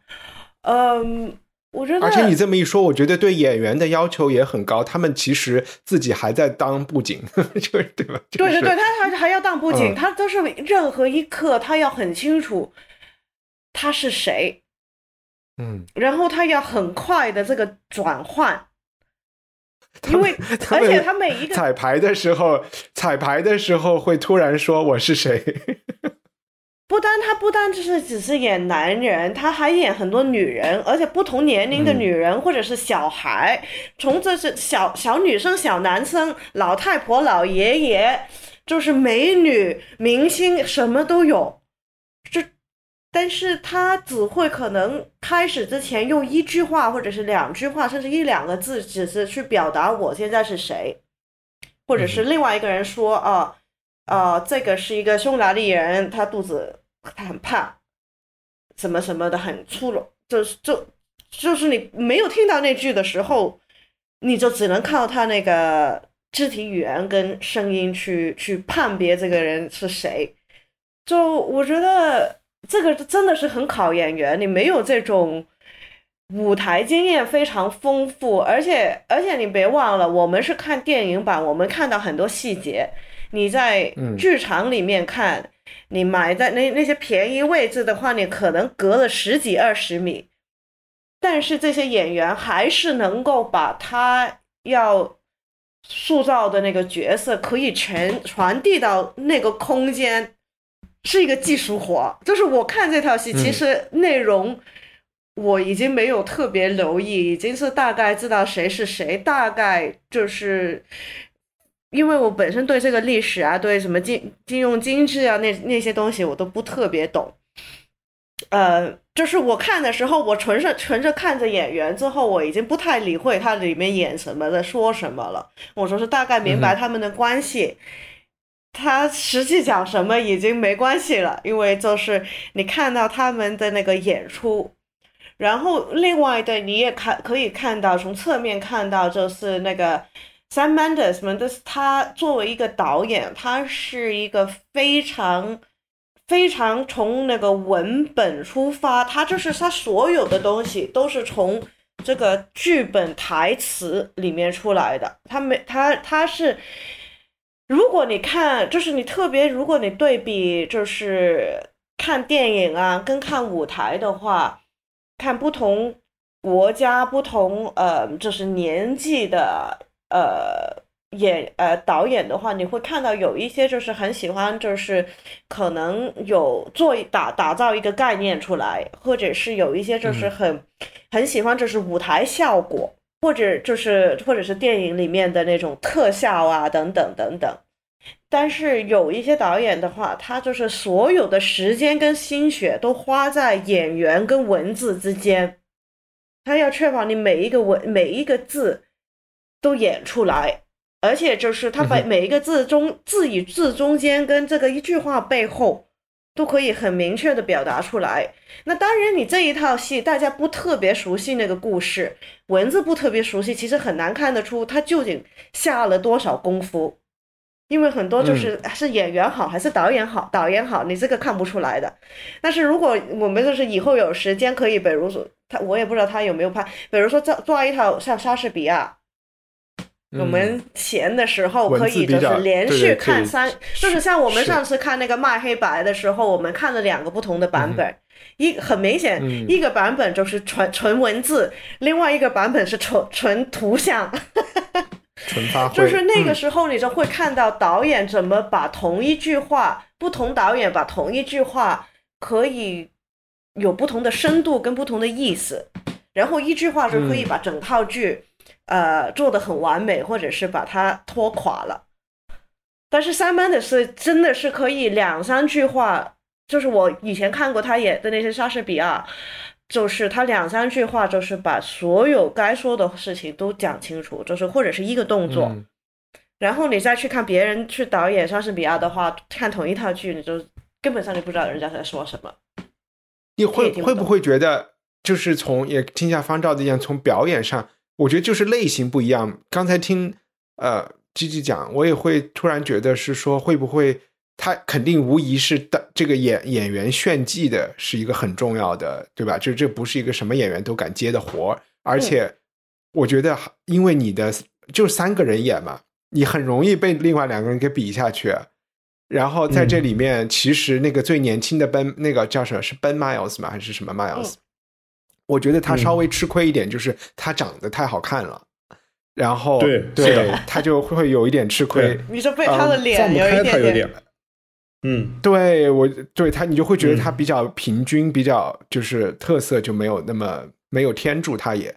嗯，我觉得。而且你这么一说，我觉得对演员的要求也很高。他们其实自己还在当布景，就是对吧？对对对，他还还要当布景，嗯、他都是任何一刻他要很清楚他是谁，嗯，然后他要很快的这个转换。因为，而且他每一个彩排的时候，彩排的时候会突然说我是谁。不单他不单就是只是演男人，他还演很多女人，而且不同年龄的女人、嗯、或者是小孩，从这是小小女生、小男生、老太婆、老爷爷，就是美女、明星，什么都有。这，但是他只会可能开始之前用一句话或者是两句话，甚至一两个字，只是去表达我现在是谁，或者是另外一个人说啊。啊，这个是一个匈牙利人，他肚子他很胖，什么什么的很粗鲁，就是就就是你没有听到那句的时候，你就只能靠他那个肢体语言跟声音去去判别这个人是谁。就我觉得这个真的是很考演员，你没有这种舞台经验非常丰富，而且而且你别忘了，我们是看电影版，我们看到很多细节。你在剧场里面看，你买在那那些便宜位置的话，你可能隔了十几二十米，但是这些演员还是能够把他要塑造的那个角色可以全传递到那个空间。是一个技术活，就是我看这套戏，其实内容我已经没有特别留意，已经是大概知道谁是谁，大概就是因为我本身对这个历史啊，对什么金金融经济啊那那些东西我都不特别懂，呃，就是我看的时候，我纯是纯着看着演员之后，我已经不太理会他里面演什么的说什么了，我说是大概明白他们的关系。他实际讲什么已经没关系了，因为就是你看到他们的那个演出，然后另外的你也看可以看到从侧面看到就是那个 Sam Mendes 们，但是他作为一个导演，他是一个非常非常从那个文本出发，他就是他所有的东西都是从这个剧本台词里面出来的，他没他他是。如果你看，就是你特别，如果你对比，就是看电影啊，跟看舞台的话，看不同国家、不同呃，就是年纪的呃演呃导演的话，你会看到有一些就是很喜欢，就是可能有做打打造一个概念出来，或者是有一些就是很很喜欢，就是舞台效果。或者就是，或者是电影里面的那种特效啊，等等等等。但是有一些导演的话，他就是所有的时间跟心血都花在演员跟文字之间，他要确保你每一个文每一个字都演出来，而且就是他把每一个字中字与字中间跟这个一句话背后。都可以很明确的表达出来。那当然，你这一套戏大家不特别熟悉那个故事，文字不特别熟悉，其实很难看得出他究竟下了多少功夫。因为很多就是是演员好还是导演好，导演好，你这个看不出来的。但是如果我们就是以后有时间可以，比如说他，我也不知道他有没有拍，比如说做做一套像莎士比亚。我们闲的时候可以就是连续看三，就是像我们上次看那个卖黑白的时候，我们看了两个不同的版本，一很明显，一个版本就是纯纯文字，另外一个版本是纯纯图像，纯发。挥。就是那个时候，你就会看到导演怎么把同一句话，不同导演把同一句话可以有不同的深度跟不同的意思，然后一句话就可以把整套剧。呃，做的很完美，或者是把它拖垮了。但是三班的是真的是可以两三句话，就是我以前看过他演的那些莎士比亚，就是他两三句话就是把所有该说的事情都讲清楚，就是或者是一个动作。然后你再去看别人去导演莎士比亚的话，看同一套剧，你就根本上就不知道人家在说什么。你会会不会觉得，就是从也听下方照的样，从表演上。我觉得就是类型不一样。刚才听呃吉吉讲，我也会突然觉得是说，会不会他肯定无疑是的这个演演员炫技的是一个很重要的，对吧？这这不是一个什么演员都敢接的活儿。而且我觉得，因为你的就三个人演嘛，你很容易被另外两个人给比下去。然后在这里面，其实那个最年轻的 Ben，那个叫什么是 Ben Miles 吗？还是什么 Miles？我觉得他稍微吃亏一点，就是他长得太好看了，然后对对，他就会有一点吃亏。你说被他的脸有一点点，嗯，对我对他，你就会觉得他比较平均，比较就是特色就没有那么没有天助他也。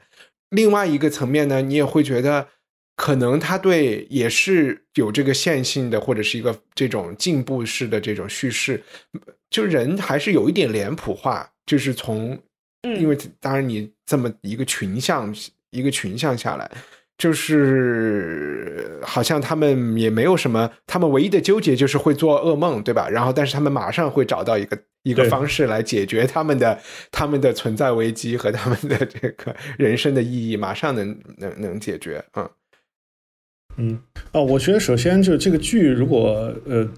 另外一个层面呢，你也会觉得可能他对也是有这个线性的，或者是一个这种进步式的这种叙事，就人还是有一点脸谱化，就是从。因为当然，你这么一个群像，一个群像下来，就是好像他们也没有什么，他们唯一的纠结就是会做噩梦，对吧？然后，但是他们马上会找到一个一个方式来解决他们的他们的存在危机和他们的这个人生的意义，马上能能能解决嗯。嗯，啊，我觉得首先就这个剧，如果呃。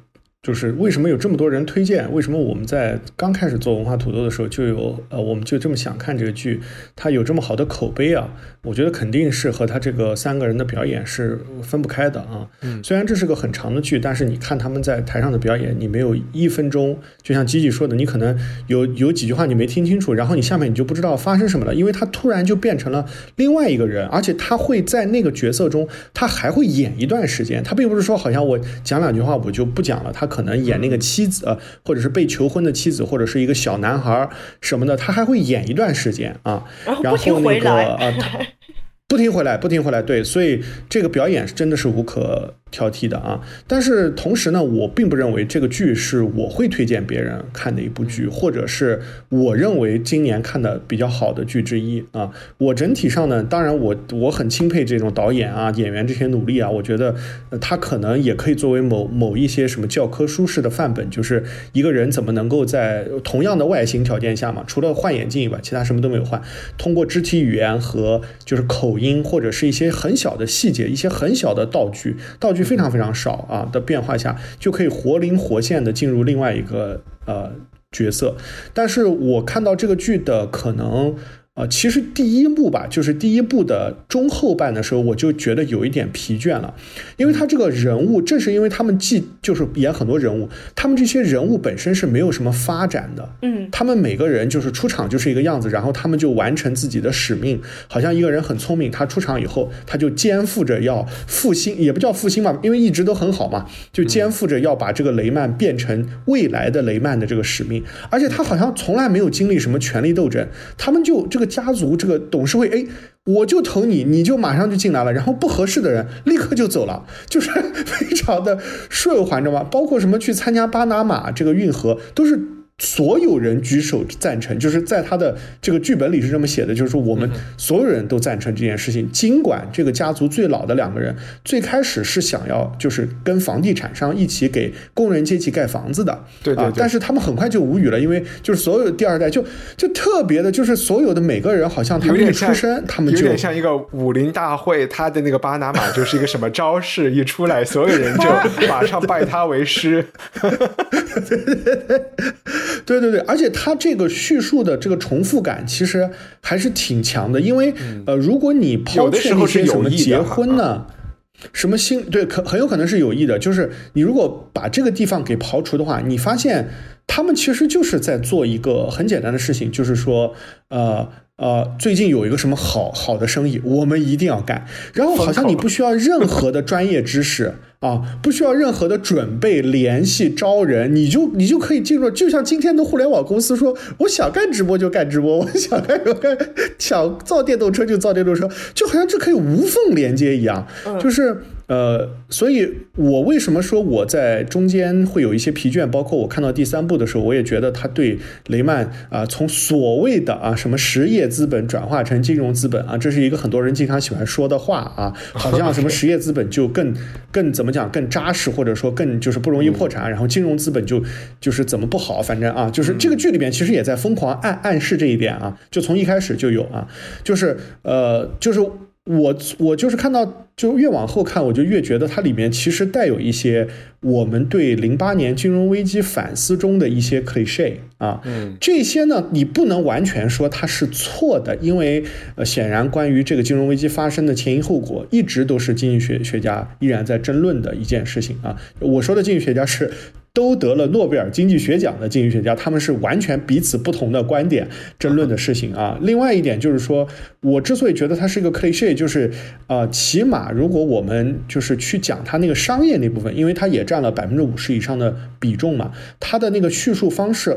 就是为什么有这么多人推荐？为什么我们在刚开始做文化土豆的时候就有呃，我们就这么想看这个剧？它有这么好的口碑啊？我觉得肯定是和他这个三个人的表演是分不开的啊。嗯，虽然这是个很长的剧，但是你看他们在台上的表演，你没有一分钟，就像吉吉说的，你可能有有几句话你没听清楚，然后你下面你就不知道发生什么了，因为他突然就变成了另外一个人，而且他会在那个角色中，他还会演一段时间，他并不是说好像我讲两句话我就不讲了，他。可能演那个妻子，或者是被求婚的妻子，或者是一个小男孩什么的，他还会演一段时间啊，然后那个啊，不停回来，不停回来，对，所以这个表演真的是无可。挑剔的啊，但是同时呢，我并不认为这个剧是我会推荐别人看的一部剧，或者是我认为今年看的比较好的剧之一啊。我整体上呢，当然我我很钦佩这种导演啊、演员这些努力啊，我觉得他可能也可以作为某某一些什么教科书式的范本，就是一个人怎么能够在同样的外形条件下嘛，除了换眼镜以外，其他什么都没有换，通过肢体语言和就是口音或者是一些很小的细节、一些很小的道具道具。非常非常少啊的变化下，就可以活灵活现的进入另外一个呃角色。但是我看到这个剧的可能。啊，其实第一部吧，就是第一部的中后半的时候，我就觉得有一点疲倦了，因为他这个人物，正是因为他们既就是演很多人物，他们这些人物本身是没有什么发展的，嗯，他们每个人就是出场就是一个样子，然后他们就完成自己的使命，好像一个人很聪明，他出场以后，他就肩负着要复兴，也不叫复兴吧，因为一直都很好嘛，就肩负着要把这个雷曼变成未来的雷曼的这个使命，而且他好像从来没有经历什么权力斗争，他们就这个。家族这个董事会，哎，我就投你，你就马上就进来了，然后不合适的人立刻就走了，就是非常的顺滑，知道吗？包括什么去参加巴拿马这个运河，都是。所有人举手赞成，就是在他的这个剧本里是这么写的，就是说我们所有人都赞成这件事情。尽管这个家族最老的两个人最开始是想要就是跟房地产商一起给工人阶级盖房子的，对对，但是他们很快就无语了，因为就是所有第二代就就特别的，就是所有的每个人好像他们一出生，他们就有点像一个武林大会，他的那个巴拿马就是一个什么招式一出来，所有人就马上拜他为师。对对对，而且它这个叙述的这个重复感其实还是挺强的，因为呃，如果你抛去那些什么结婚呢，什么新对，可很有可能是有意的，就是你如果把这个地方给刨除的话，你发现他们其实就是在做一个很简单的事情，就是说呃。呃，最近有一个什么好好的生意，我们一定要干。然后好像你不需要任何的专业知识啊，不需要任何的准备、联系、招人，你就你就可以进入。就像今天的互联网公司说，我想干直播就干直播，我想干干想造电动车就造电动车，就好像这可以无缝连接一样，就是。呃，所以我为什么说我在中间会有一些疲倦？包括我看到第三部的时候，我也觉得他对雷曼啊，从所谓的啊什么实业资本转化成金融资本啊，这是一个很多人经常喜欢说的话啊，好像什么实业资本就更更怎么讲更扎实，或者说更就是不容易破产，然后金融资本就就是怎么不好，反正啊，就是这个剧里面其实也在疯狂暗暗示这一点啊，就从一开始就有啊，就是呃就是。我我就是看到，就越往后看，我就越觉得它里面其实带有一些我们对零八年金融危机反思中的一些 cliche 啊，嗯，这些呢，你不能完全说它是错的，因为呃，显然关于这个金融危机发生的前因后果，一直都是经济学学家依然在争论的一件事情啊。我说的经济学家是。都得了诺贝尔经济学奖的经济学家，他们是完全彼此不同的观点争论的事情啊。另外一点就是说，我之所以觉得它是一个 cliche，就是呃，起码如果我们就是去讲它那个商业那部分，因为它也占了百分之五十以上的比重嘛，它的那个叙述方式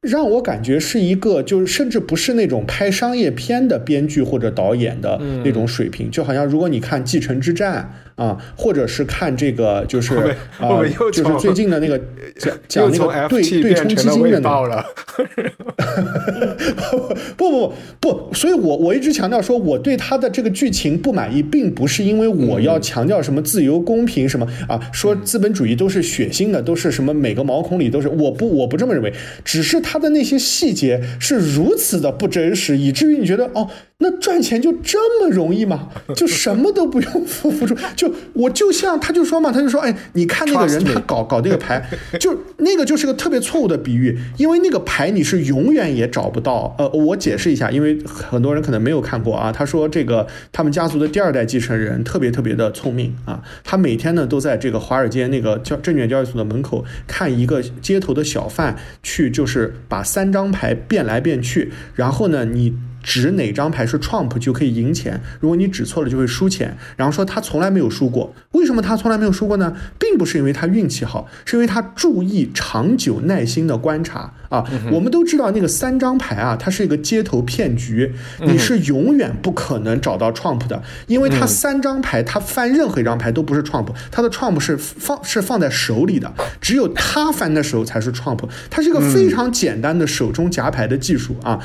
让我感觉是一个，就是甚至不是那种拍商业片的编剧或者导演的那种水平，就好像如果你看《继承之战》。啊，或者是看这个就是啊、就是最近的那个 讲讲那个对对冲基金的那个报了。不不不不，所以我我一直强调说，我对他的这个剧情不满意，并不是因为我要强调什么自由、公平什么啊，说资本主义都是血腥的，都是什么每个毛孔里都是，我不我不这么认为，只是他的那些细节是如此的不真实，以至于你觉得哦，那赚钱就这么容易吗？就什么都不用付付出，就我就像他就说嘛，他就说，哎，你看那个人他搞搞那个牌，就那个就是个特别错误的比喻，因为那个牌你是永远也找不到。呃，我解释一下，因为很多人可能没有看过啊。他说这个他们家族的第二代继承人特别特别的聪明啊，他每天呢都在这个华尔街那个交证券交易所的门口看一个街头的小贩去，就是把三张牌变来变去，然后呢你。指哪张牌是 Trump 就可以赢钱，如果你指错了就会输钱。然后说他从来没有输过，为什么他从来没有输过呢？并不是因为他运气好，是因为他注意长久耐心的观察啊。我们都知道那个三张牌啊，它是一个街头骗局，你是永远不可能找到 Trump 的，因为他三张牌，他翻任何一张牌都不是 Trump，他的 Trump 是放是放在手里的，只有他翻的时候才是 Trump，它是一个非常简单的手中夹牌的技术啊。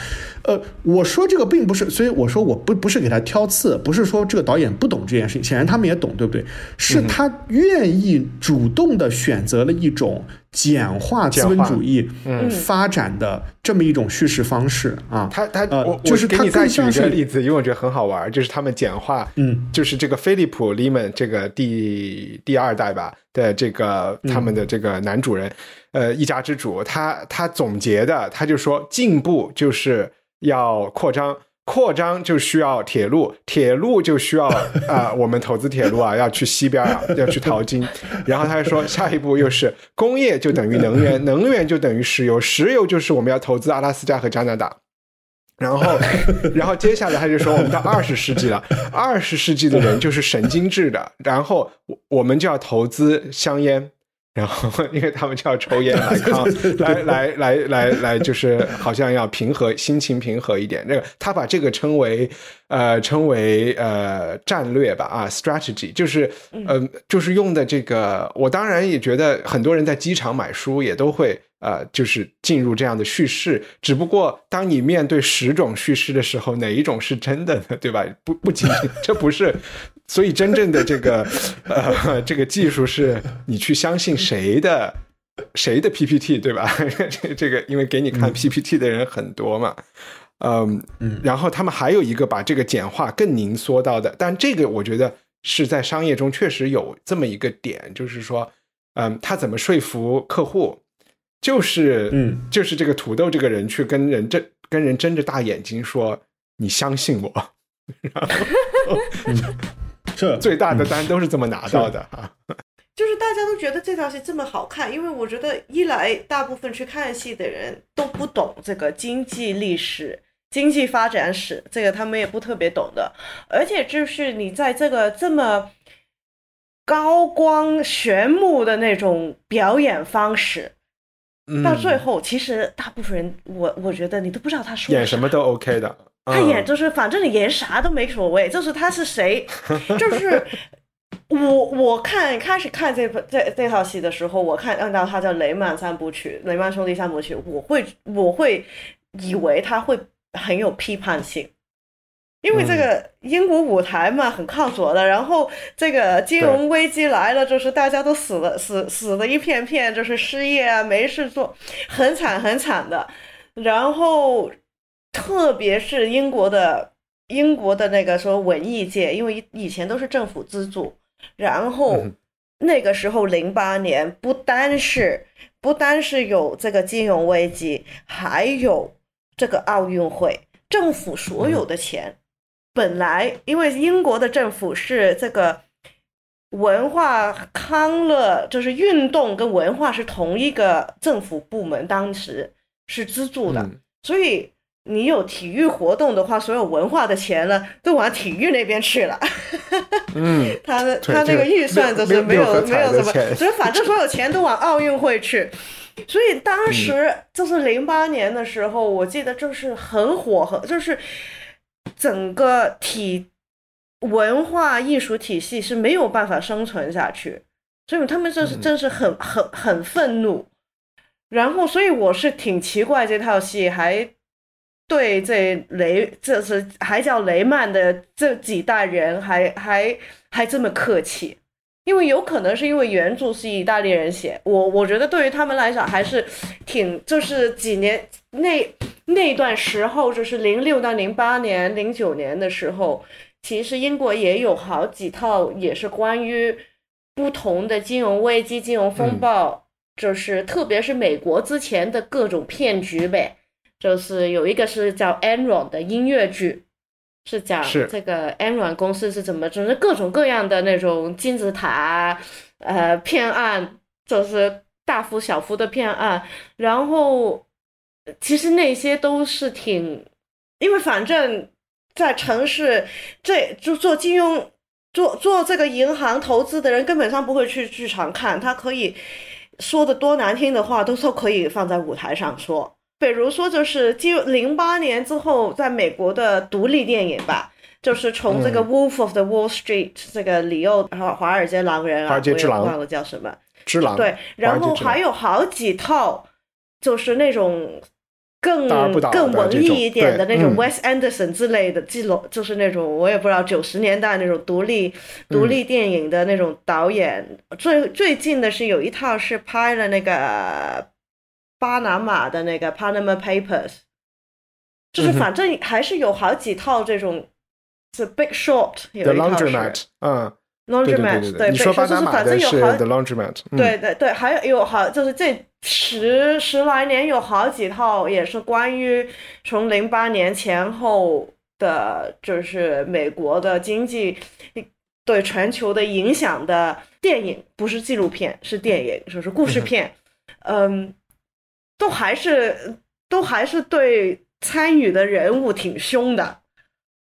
呃，我说这个并不是，所以我说我不不是给他挑刺，不是说这个导演不懂这件事情，显然他们也懂，对不对？是他愿意主动的选择了一种简化资本主义发展的这么一种叙事方式啊。他他呃我就是他给你再举一更像是个例子，因为我觉得很好玩，就是他们简化，嗯，就是这个菲利普·利曼这个第第二代吧的这个他们的这个男主人，呃，一家之主，他他总结的，他就说进步就是要扩张。扩张就需要铁路，铁路就需要 啊、我们投资铁路啊，要去西边啊，要去淘金。然后他还说，下一步又是工业就等于能源，能源就等于石油，石油就是我们要投资阿拉斯加和加拿大。然后，然后接下来他就说，我们到二十世纪了，二十世纪的人就是神经质的，然后我我们就要投资香烟，然后因为他们就要抽烟 来抗，来来来来来，就是好像要平和心情平和一点。那个他把这个称为呃称为呃战略吧啊 strategy，就是呃就是用的这个。我当然也觉得很多人在机场买书也都会。呃，就是进入这样的叙事，只不过当你面对十种叙事的时候，哪一种是真的呢？对吧？不不仅仅这不是，所以真正的这个 呃这个技术是你去相信谁的谁的 PPT，对吧？这这个因为给你看 PPT 的人很多嘛，嗯嗯，然后他们还有一个把这个简化更凝缩到的，但这个我觉得是在商业中确实有这么一个点，就是说，嗯，他怎么说服客户？就是，嗯，就是这个土豆这个人去跟人睁跟人睁着大眼睛说：“你相信我。” 然后，这最大的单都是这么拿到的啊。就是大家都觉得这条戏这么好看，因为我觉得一来大部分去看戏的人都不懂这个经济历史、经济发展史，这个他们也不特别懂的，而且就是你在这个这么高光炫目的那种表演方式。到最后，其实大部分人，我我觉得你都不知道他说演什么都 OK 的。他演就是，反正你演啥都没所谓，就是他是谁，就是我我看开始看这部这这套戏的时候，我看按照他叫雷曼三部曲，雷曼兄弟三部曲，我会我会以为他会很有批判性。因为这个英国舞台嘛，很靠左的，然后这个金融危机来了，就是大家都死了，死死的一片片，就是失业啊，没事做，很惨很惨的。然后，特别是英国的英国的那个说文艺界，因为以前都是政府资助，然后那个时候零八年，不单是不单是有这个金融危机，还有这个奥运会，政府所有的钱。本来，因为英国的政府是这个文化康乐，就是运动跟文化是同一个政府部门，当时是资助的，嗯所以你有体育活动的话，所有文化的钱呢都往体育那边去了。嗯，他的他那个预算就是没有没有什么，所以反正所有钱都往奥运会去。所以当时就是零八年的时候，我记得就是很火，很就是整个体文化艺术体系是没有办法生存下去，所以他们就是真是很很很愤怒。然后，所以我是挺奇怪这套戏还对这雷，这是还叫雷曼的这几代人还还还这么客气。因为有可能是因为原著是意大利人写，我我觉得对于他们来讲还是挺就是几年那那段时候，就是零六到零八年、零九年的时候，其实英国也有好几套也是关于不同的金融危机、金融风暴，就是特别是美国之前的各种骗局呗，就是有一个是叫 Enron 的音乐剧。是讲这个 Enron 公司是怎么，就是各种各样的那种金字塔，呃，骗案，就是大幅小幅的骗案。然后，其实那些都是挺，因为反正在城市，这就做金融、做做这个银行投资的人，根本上不会去剧场看，他可以说的多难听的话，都都可以放在舞台上说。比如说，就是就零八年之后，在美国的独立电影吧，就是从这个《Wolf of the Wall Street》这个里奥然后华尔街狼人啊，我也忘了叫什么，之狼对，然后还有好几套，就是那种更更文艺一点的那种 Wes Anderson 之类的记录，就是那种我也不知道九十年代那种独立独立电影的那种导演。最最近的是有一套是拍了那个。巴拿马的那个 Panama Papers，就是反正还是有好几套这种，是 Big Short 有一套是，嗯，Laundromat 对，你说巴拿马的是 The Laundromat，对对对，还有好就是这十十来年有好几套也是关于从零八年前后的，就是美国的经济对全球的影响的电影，不是纪录片，是电影，就是故事片，嗯。都还是都还是对参与的人物挺凶的，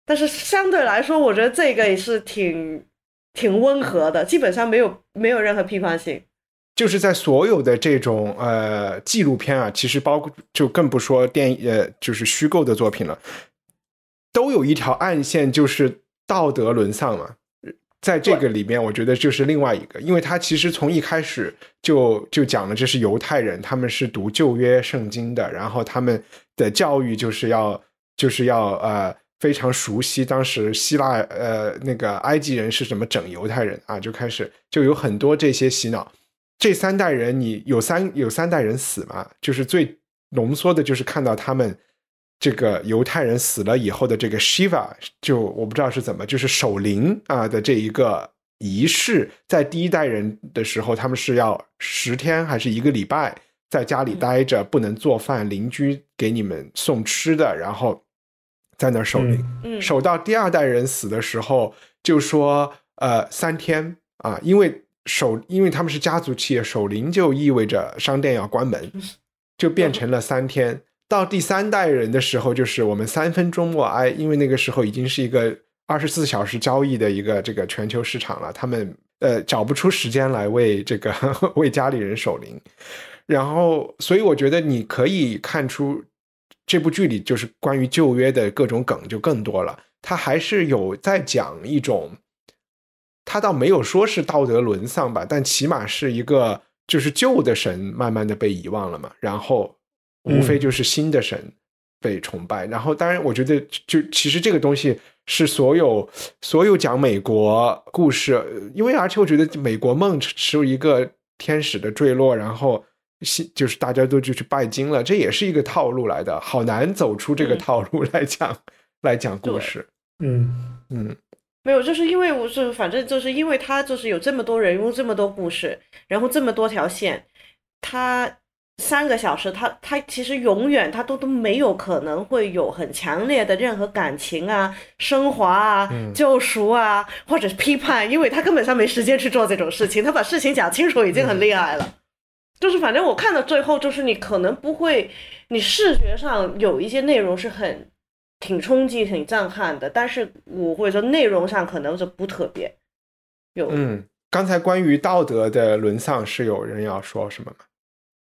但是相对来说，我觉得这个也是挺挺温和的，基本上没有没有任何批判性。就是在所有的这种呃纪录片啊，其实包括就更不说电呃就是虚构的作品了，都有一条暗线，就是道德沦丧嘛。在这个里面，我觉得就是另外一个，因为他其实从一开始就就讲了，这是犹太人，他们是读旧约圣经的，然后他们的教育就是要就是要呃非常熟悉当时希腊呃那个埃及人是怎么整犹太人啊，就开始就有很多这些洗脑。这三代人，你有三有三代人死嘛？就是最浓缩的，就是看到他们。这个犹太人死了以后的这个 Shiva，就我不知道是怎么，就是守灵啊的这一个仪式，在第一代人的时候，他们是要十天还是一个礼拜在家里待着，不能做饭，邻居给你们送吃的，然后在那儿守灵。守到第二代人死的时候，就说呃三天啊，因为守，因为他们是家族企业，守灵就意味着商店要关门，就变成了三天。到第三代人的时候，就是我们三分钟默哀，因为那个时候已经是一个二十四小时交易的一个这个全球市场了，他们呃找不出时间来为这个 为家里人守灵，然后所以我觉得你可以看出这部剧里就是关于旧约的各种梗就更多了，他还是有在讲一种，他倒没有说是道德沦丧吧，但起码是一个就是旧的神慢慢的被遗忘了嘛，然后。无非就是新的神被崇拜，然后当然，我觉得就其实这个东西是所有所有讲美国故事，因为而且我觉得美国梦是一个天使的坠落，然后新就是大家都就去拜金了，这也是一个套路来的，好难走出这个套路来讲来讲故事。嗯。嗯，没有，就是因为我是反正就是因为他就是有这么多人物，这么多故事，然后这么多条线，他。三个小时，他他其实永远他都都没有可能会有很强烈的任何感情啊、升华啊、救赎啊，或者是批判，因为他根本上没时间去做这种事情。他把事情讲清楚已经很厉害了。就是反正我看到最后，就是你可能不会，你视觉上有一些内容是很挺冲击、挺震撼的，但是我会说内容上可能是不特别有。嗯，刚才关于道德的沦丧，是有人要说什么吗？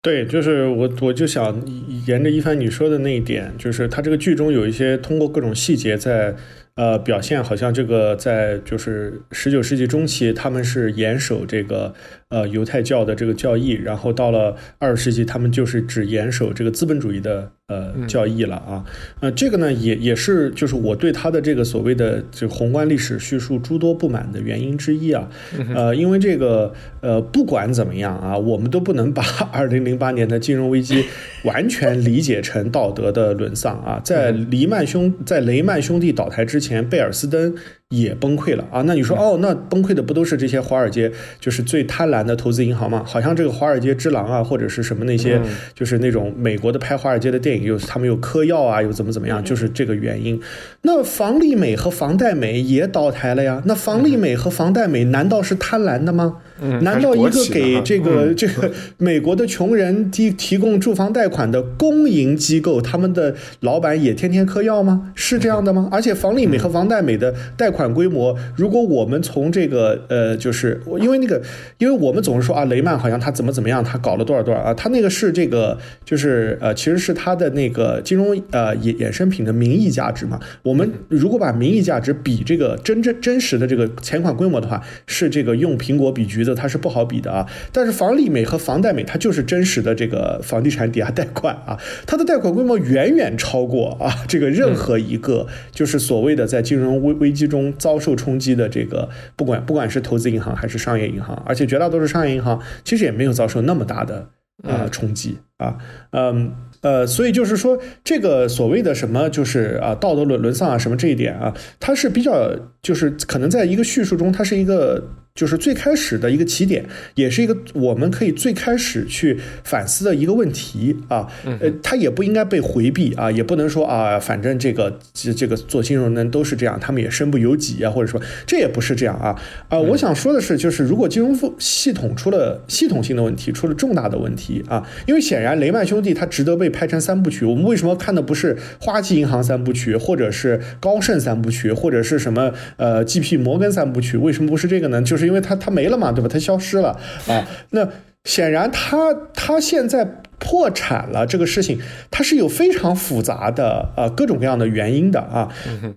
对，就是我，我就想沿着一帆你说的那一点，就是他这个剧中有一些通过各种细节在呃，表现好像这个在就是十九世纪中期，他们是严守这个呃犹太教的这个教义，然后到了二十世纪，他们就是只严守这个资本主义的呃教义了啊。呃，这个呢也也是就是我对他的这个所谓的这宏观历史叙述诸多不满的原因之一啊。呃，因为这个呃不管怎么样啊，我们都不能把 二零零八年的金融危机完全理解成道德的沦丧啊。在黎曼兄在雷曼兄弟倒台之前。前贝尔斯登也崩溃了啊！那你说哦，那崩溃的不都是这些华尔街就是最贪婪的投资银行吗？好像这个华尔街之狼啊，或者是什么那些，就是那种美国的拍华尔街的电影，又他们又嗑药啊，又怎么怎么样，就是这个原因。那房利美和房贷美也倒台了呀？那房利美和房贷美难道是贪婪的吗？难道一个给这个 这个美国的穷人提提供住房贷款的公营机构，他们的老板也天天嗑药吗？是这样的吗？而且房利美和房贷美的贷款规模，如果我们从这个呃，就是因为那个，因为我们总是说啊，雷曼好像他怎么怎么样，他搞了多少多少啊，他那个是这个就是呃，其实是他的那个金融呃衍衍生品的名义价值嘛。我们如果把名义价值比这个真正真实的这个钱款规模的话，是这个用苹果比橘。它是不好比的啊，但是房利美和房贷美，它就是真实的这个房地产抵押贷款啊，它的贷款规模远远超过啊这个任何一个就是所谓的在金融危危机中遭受冲击的这个不管不管是投资银行还是商业银行，而且绝大多数商业银行其实也没有遭受那么大的啊冲击啊，嗯呃，所以就是说这个所谓的什么就是啊道德沦沦丧啊什么这一点啊，它是比较就是可能在一个叙述中，它是一个。就是最开始的一个起点，也是一个我们可以最开始去反思的一个问题啊。呃，它也不应该被回避啊，也不能说啊，反正这个这这个做金融的人都是这样，他们也身不由己啊，或者说这也不是这样啊。啊，我想说的是，就是如果金融系统出了系统性的问题，出了重大的问题啊，因为显然雷曼兄弟他值得被拍成三部曲。我们为什么看的不是花旗银行三部曲，或者是高盛三部曲，或者是什么呃 G.P. 摩根三部曲？为什么不是这个呢？就是。因为它它没了嘛，对吧？它消失了啊。那显然，它它现在破产了，这个事情它是有非常复杂的呃各种各样的原因的啊。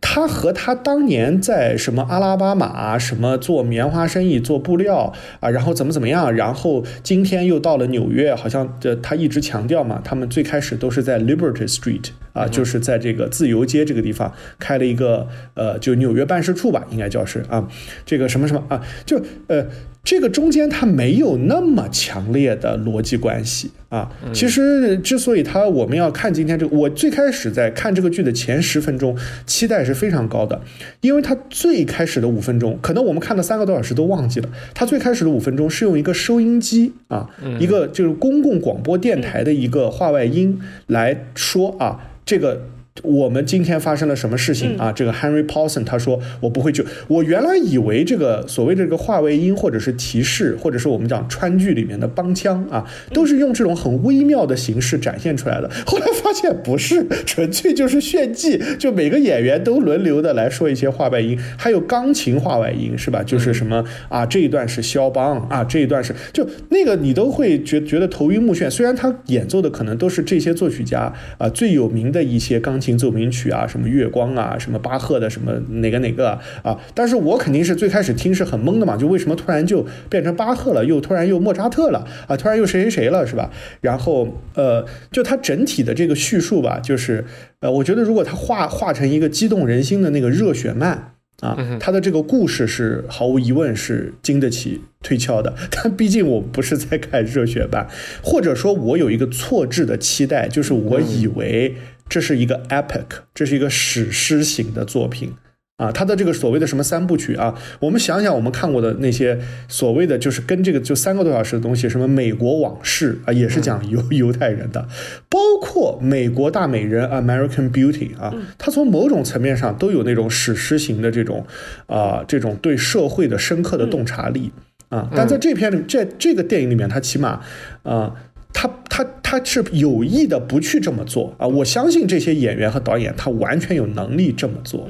他和他当年在什么阿拉巴马什么做棉花生意做布料啊，然后怎么怎么样，然后今天又到了纽约，好像这他一直强调嘛，他们最开始都是在 Liberty Street 啊，就是在这个自由街这个地方开了一个呃，就纽约办事处吧，应该叫是啊，这个什么什么啊，就呃。这个中间它没有那么强烈的逻辑关系啊。其实之所以它我们要看今天这个，我最开始在看这个剧的前十分钟，期待是非常高的，因为它最开始的五分钟，可能我们看了三个多小时都忘记了，它最开始的五分钟是用一个收音机啊，一个就是公共广播电台的一个话外音来说啊，这个。我们今天发生了什么事情啊？这个 Henry Paulson 他说我不会救。我原来以为这个所谓的这个话外音或者是提示，或者是我们讲川剧里面的帮腔啊，都是用这种很微妙的形式展现出来的。后来发现不是，纯粹就是炫技，就每个演员都轮流的来说一些话外音，还有钢琴话外音是吧？就是什么啊，这一段是肖邦啊，这一段是就那个你都会觉觉得头晕目眩。虽然他演奏的可能都是这些作曲家啊最有名的一些钢琴。奏鸣曲啊，什么月光啊，什么巴赫的什么哪个哪个啊？但是我肯定是最开始听是很懵的嘛，就为什么突然就变成巴赫了，又突然又莫扎特了啊？突然又谁谁谁了，是吧？然后呃，就它整体的这个叙述吧，就是呃，我觉得如果它画画成一个激动人心的那个热血漫。啊，他的这个故事是毫无疑问是经得起推敲的，但毕竟我不是在看热血版，或者说我有一个错置的期待，就是我以为这是一个 epic，这是一个史诗型的作品。啊，他的这个所谓的什么三部曲啊，我们想想，我们看过的那些所谓的就是跟这个就三个多小时的东西，什么美国往事啊，也是讲犹犹太人的，包括美国大美人 American Beauty 啊，它从某种层面上都有那种史诗型的这种啊，这种对社会的深刻的洞察力。啊，但在这篇里，这这个电影里面，它起码啊，他他他是有意的不去这么做啊，我相信这些演员和导演他完全有能力这么做。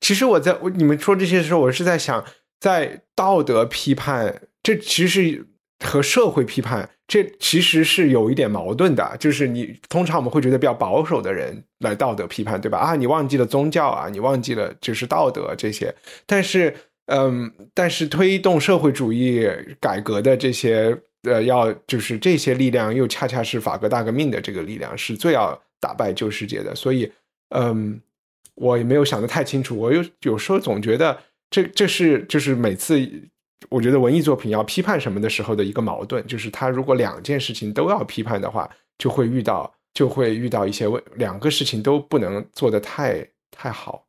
其实我在我你们说这些的时候，我是在想，在道德批判，这其实和社会批判，这其实是有一点矛盾的。就是你通常我们会觉得比较保守的人来道德批判，对吧？啊，你忘记了宗教啊，你忘记了就是道德这些。但是，嗯，但是推动社会主义改革的这些，呃，要就是这些力量，又恰恰是法国大革命的这个力量，是最要打败旧世界的。所以，嗯，我也没有想得太清楚。我有有时候总觉得，这这是就是每次。我觉得文艺作品要批判什么的时候的一个矛盾，就是他如果两件事情都要批判的话，就会遇到就会遇到一些问，两个事情都不能做得太太好。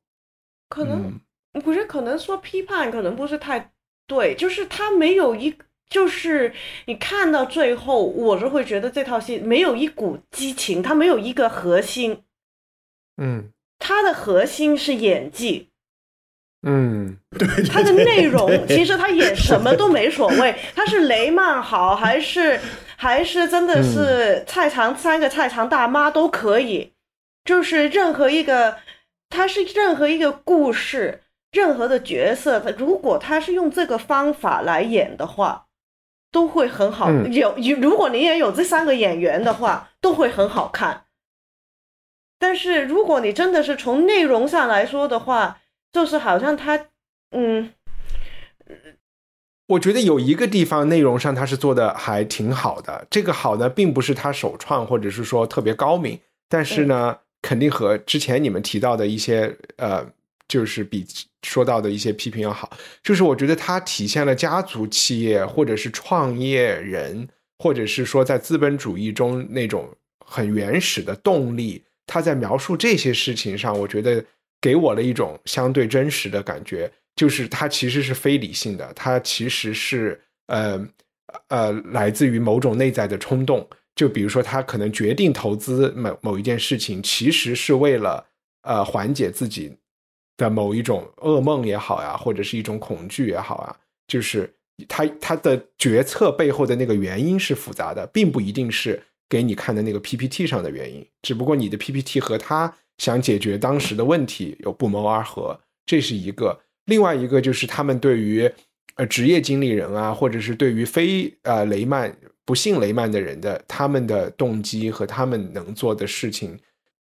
可能不是，可能说批判可能不是太对，就是他没有一，就是你看到最后，我是会觉得这套戏没有一股激情，它没有一个核心。嗯，它的核心是演技。嗯，对，他的内容其实他演什么都没所谓，他是雷曼好还是还是真的是菜场三个菜场大妈都可以，就是任何一个，他是任何一个故事，任何的角色，如果他是用这个方法来演的话，都会很好。有如果你也有这三个演员的话，都会很好看。但是如果你真的是从内容上来说的话，就是好像他，嗯，我觉得有一个地方内容上他是做的还挺好的。这个好呢，并不是他首创，或者是说特别高明，但是呢，肯定和之前你们提到的一些呃，就是比说到的一些批评要好。就是我觉得它体现了家族企业，或者是创业人，或者是说在资本主义中那种很原始的动力。他在描述这些事情上，我觉得。给我了一种相对真实的感觉，就是它其实是非理性的，它其实是呃呃来自于某种内在的冲动。就比如说，他可能决定投资某某一件事情，其实是为了呃缓解自己的某一种噩梦也好呀，或者是一种恐惧也好啊。就是他他的决策背后的那个原因是复杂的，并不一定是给你看的那个 PPT 上的原因，只不过你的 PPT 和他。想解决当时的问题有不谋而合，这是一个；另外一个就是他们对于呃职业经理人啊，或者是对于非呃雷曼不信雷曼的人的他们的动机和他们能做的事情，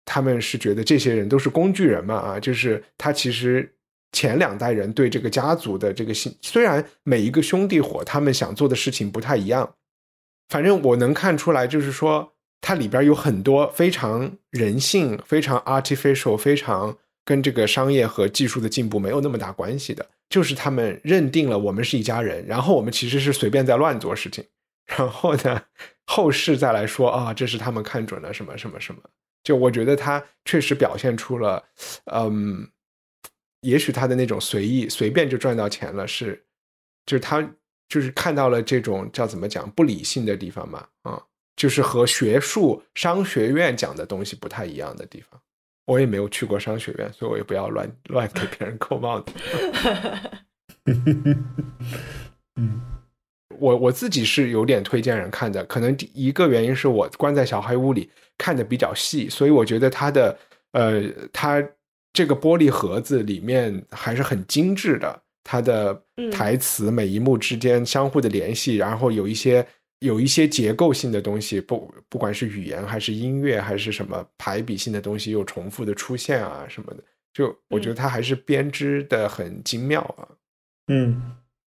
他们是觉得这些人都是工具人嘛啊，就是他其实前两代人对这个家族的这个信，虽然每一个兄弟伙他们想做的事情不太一样，反正我能看出来，就是说。它里边有很多非常人性、非常 artificial、非常跟这个商业和技术的进步没有那么大关系的，就是他们认定了我们是一家人，然后我们其实是随便在乱做事情，然后呢，后世再来说啊，这是他们看准了什么什么什么。就我觉得他确实表现出了，嗯，也许他的那种随意、随便就赚到钱了，是，就是他就是看到了这种叫怎么讲不理性的地方嘛，啊。就是和学术商学院讲的东西不太一样的地方，我也没有去过商学院，所以我也不要乱乱给别人扣帽子。嗯，我我自己是有点推荐人看的，可能第一个原因是我关在小黑屋里看的比较细，所以我觉得它的呃，它这个玻璃盒子里面还是很精致的，它的台词每一幕之间相互的联系，然后有一些。有一些结构性的东西，不不管是语言还是音乐还是什么排比性的东西，又重复的出现啊什么的，就我觉得它还是编织的很精妙啊。嗯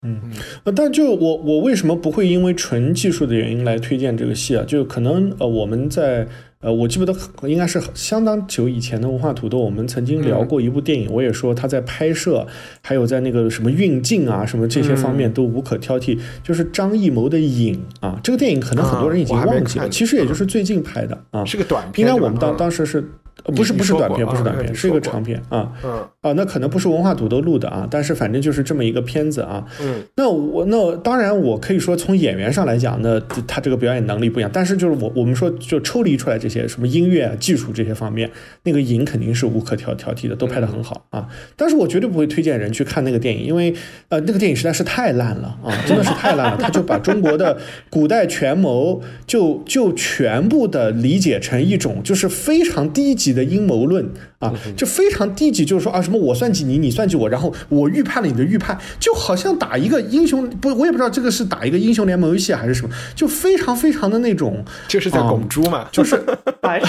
嗯，呃，但就我我为什么不会因为纯技术的原因来推荐这个戏啊？就可能呃我们在。呃，我记不得应该是相当久以前的文化土豆，我们曾经聊过一部电影，我也说他在拍摄，还有在那个什么运镜啊，什么这些方面都无可挑剔。就是张艺谋的《影》啊，这个电影可能很多人已经忘记了，其实也就是最近拍的啊，是个短片。应该我们当当时是。不是不是短片，不是短片，是一个长片啊。嗯啊，那可能不是文化土豆录的啊，但是反正就是这么一个片子啊。嗯，那我那当然我可以说从演员上来讲，那他这个表演能力不一样。但是就是我我们说就抽离出来这些什么音乐啊技术这些方面，那个影肯定是无可挑挑剔的，都拍得很好啊。但是我绝对不会推荐人去看那个电影，因为呃那个电影实在是太烂了啊，真的是太烂了。他就把中国的古代权谋就就全部的理解成一种就是非常低级。级的阴谋论啊，就非常低级，就是说啊什么我算计你，你算计我，然后我预判了你的预判，就好像打一个英雄不，我也不知道这个是打一个英雄联盟游戏还是什么，就非常非常的那种，就是在拱猪嘛，就是白对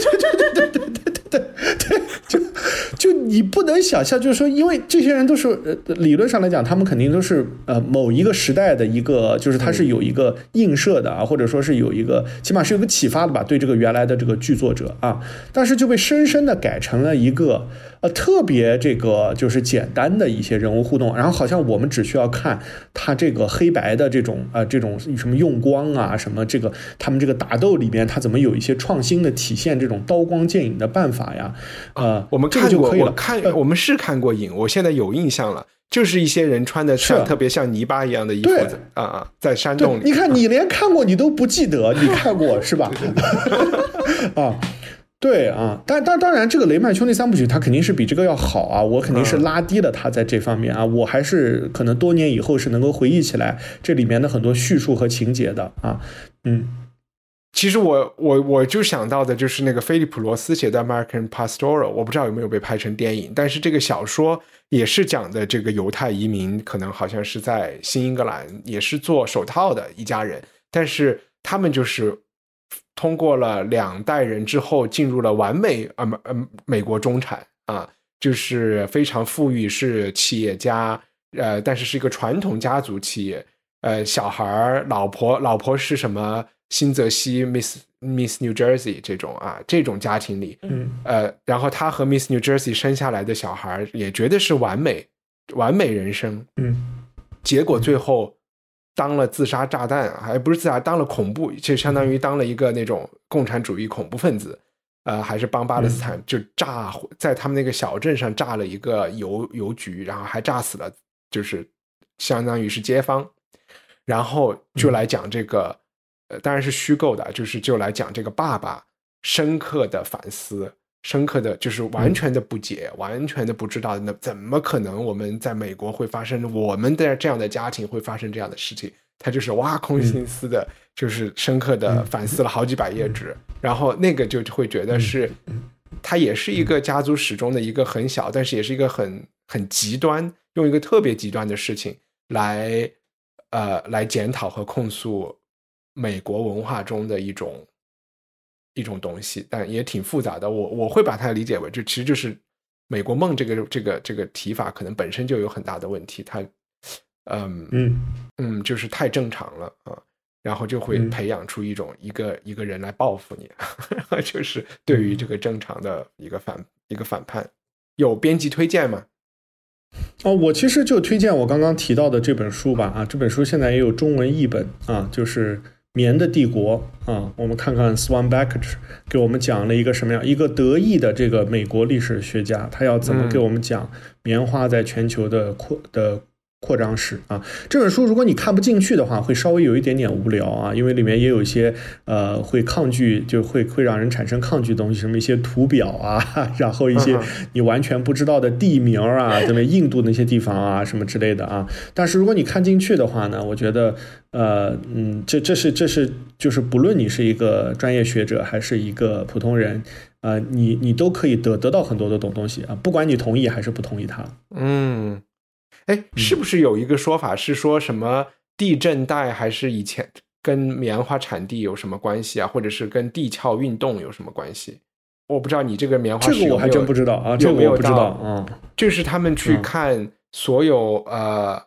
对对对对对对对，就 就你不能想象，就是说，因为这些人都是呃理论上来讲，他们肯定都是呃某一个时代的一个，就是他是有一个映射的啊，或者说是有一个起码是有个启发的吧，对这个原来的这个剧作者啊，但是就被深深的改成了一个呃特别这个就是简单的一些人物互动，然后好像我们只需要看他这个黑白的这种呃这种什么用光啊，什么这个他们这个打斗里边他怎么有一些创新的体现这种刀光剑影的办法呀，呃，我们这个看过，就可以了。我看呃我们是看过影，我现在有印象了，就是一些人穿的像是特别像泥巴一样的衣服啊，在山洞，里。你看你连看过你都不记得，你看过是吧？啊。对啊，但但当然，这个雷曼兄弟三部曲它肯定是比这个要好啊，我肯定是拉低了它在这方面啊，我还是可能多年以后是能够回忆起来这里面的很多叙述和情节的啊，嗯。其实我我我就想到的就是那个菲利普罗斯写的《American Pastoral》，我不知道有没有被拍成电影，但是这个小说也是讲的这个犹太移民，可能好像是在新英格兰，也是做手套的一家人，但是他们就是通过了两代人之后，进入了完美呃呃美国中产啊，就是非常富裕，是企业家，呃，但是是一个传统家族企业，呃，小孩儿、老婆，老婆是什么？新泽西 Miss Miss New Jersey 这种啊，这种家庭里，嗯呃，然后他和 Miss New Jersey 生下来的小孩儿也绝对是完美，完美人生，嗯结果最后当了自杀炸弹，还不是自杀，当了恐怖，就相当于当了一个那种共产主义恐怖分子，呃，还是帮巴勒斯坦就炸在他们那个小镇上炸了一个邮邮局，然后还炸死了，就是相当于是街坊，然后就来讲这个，呃，当然是虚构的，就是就来讲这个爸爸深刻的反思。深刻的就是完全的不解，完全的不知道，那怎么可能我们在美国会发生我们的这样的家庭会发生这样的事情？他就是挖空心思的，就是深刻的反思了好几百页纸，然后那个就会觉得是，他也是一个家族史中的一个很小，但是也是一个很很极端，用一个特别极端的事情来呃来检讨和控诉美国文化中的一种一种东西，但也挺复杂的。我我会把它理解为，就其实就是美国梦这个这个这个提法，可能本身就有很大的问题。它，嗯嗯嗯，就是太正常了啊，然后就会嗯培养出一种一个一个人来报复你，就是对于这个正常的一个反一个反叛。有编辑推荐吗？哦，我其实就推荐我刚刚提到的这本书吧啊，这本书现在也有中文译本啊，就是《棉的帝国》啊，我们看看 Swanbacker 给我们讲了一个什么样一个得意的这个美国历史学家，他要怎么给我们讲棉花在全球的扩的。扩张史啊，这本书如果你看不进去的话，会稍微有一点点无聊啊，因为里面也有一些呃会抗拒，就会会让人产生抗拒的东西，什么一些图表啊，然后一些嗯你完全不知道的地名啊，什么？印度那些地方啊，什么之类的啊。但是如果你看进去的话呢，我觉得呃嗯，这这是这是就是不论你是一个专业学者还是一个普通人，呃，你你都可以得得到很多的懂东西啊，不管你同意还是不同意它。嗯，哎，是不是有一个说法是说什么地震带还是以前跟棉花产地有什么关系啊，或者是跟地壳运动有什么关系？我不知道你这个棉花这个我还真不知道啊，这我不知道到啊。就是他们去嗯看所有、呃，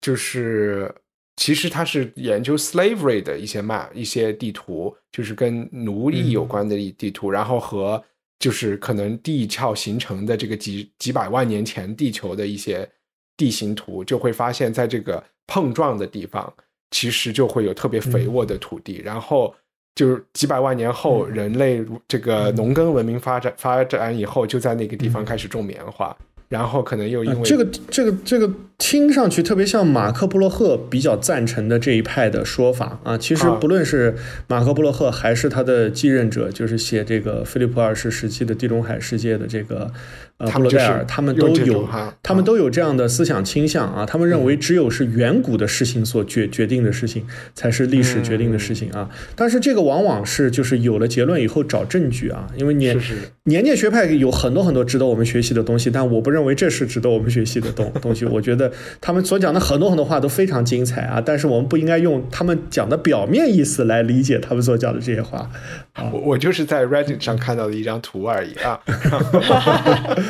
就是其实他是研究 slavery 的一些 map 一些地图，就是跟奴隶有关的地地图，然后和就是可能地壳形成的这个几几百万年前地球的一些地形图，就会发现在这个碰撞的地方，其实就会有特别肥沃的土地，然后。就是几百万年后，人类这个农耕文明发展发展以后，就在那个地方开始种棉花，然后可能又因为啊这个这个这个听上去特别像马克布洛赫比较赞成的这一派的说法啊。其实啊。不论是马克布洛赫还是他的继任者，就是写这个菲利普二世时期的地中海世界的这个呃，布罗代尔，他们都有，他们都有这样的思想倾向啊。他们认为只有是远古的事情所决决定的事情，才是历史决定的事情啊。但是这个往往是就是有了结论以后找证据啊，因为年年鉴学派有很多很多值得我们学习的东西，但我不认为这是值得我们学习的东东西。我觉得他们所讲的很多很多话都非常精彩啊，但是我们不应该用他们讲的表面意思来理解他们所讲的这些话。我我就是在 Reddit 上看到的一张图而已啊。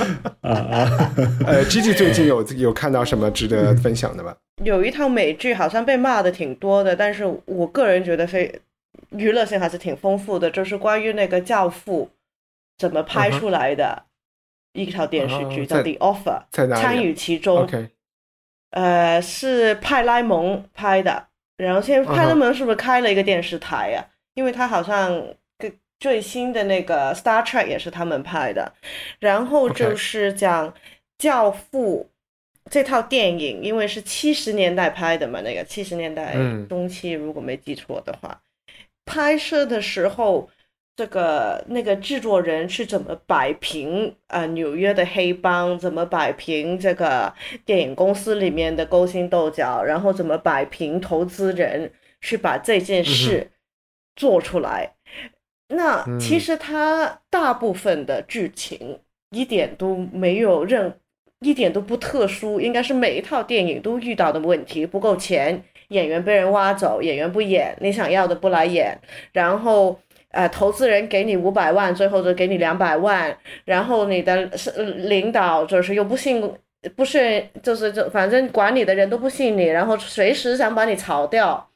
啊啊，呃，Gigi 最近有有看到什么值得分享的吗？有一套美剧好像被骂的挺多的，但是我个人觉得非娱乐性还是挺丰富的，就是关于那个《教父》怎么拍出来的一套电视剧，叫《The Offer》，在哪里啊？参与其中。OK，呃，是派拉蒙拍的，然后现在派拉蒙是不是开了一个电视台呀、因为他好像个最新的那个《Star Trek》也是他们拍的，然后就是讲《教父》这套电影，因为是七十年代拍的嘛，那个七十年代嗯中期，如果没记错的话，拍摄的时候。这个那个制作人是怎么摆平呃纽约的黑帮，怎么摆平这个电影公司里面的勾心斗角，然后怎么摆平投资人去把这件事做出来。那嗯其实它大部分的剧情一点都没有任一点都不特殊，应该是每一套电影都遇到的问题，不够钱，演员被人挖走，演员不演，你想要的不来演，然后。呃，投资人给你五百万，最后就给你两百万，然后你的是呃领导就是又不信，不是就是就反正管你的人都不信你，然后随时想把你炒掉，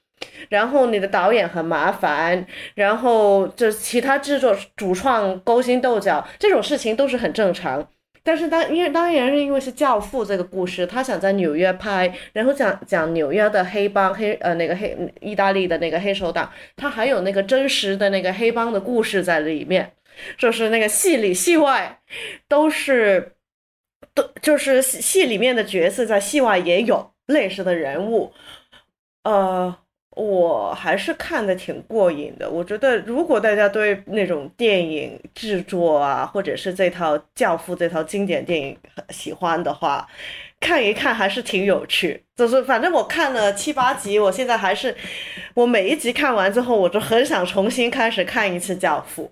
然后你的导演很麻烦，然后就其他制作主创勾心斗角，这种事情都是很正常。但是当因为当然是因为是《教父》这个故事，他想在纽约拍，然后讲讲纽约的黑帮黑呃那个黑意大利的那个黑手党，他还有那个真实的那个黑帮的故事在里面，就是那个戏里戏外都是都就是戏里面的角色在戏外也有类似的人物，呃，我还是看的挺过瘾的。我觉得如果大家对那种电影制作啊，或者是这套《教父》这套经典电影喜欢的话，看一看还是挺有趣。就是反正我看了七八集，我现在还是我每一集看完之后，我就很想重新开始看一次《教父》。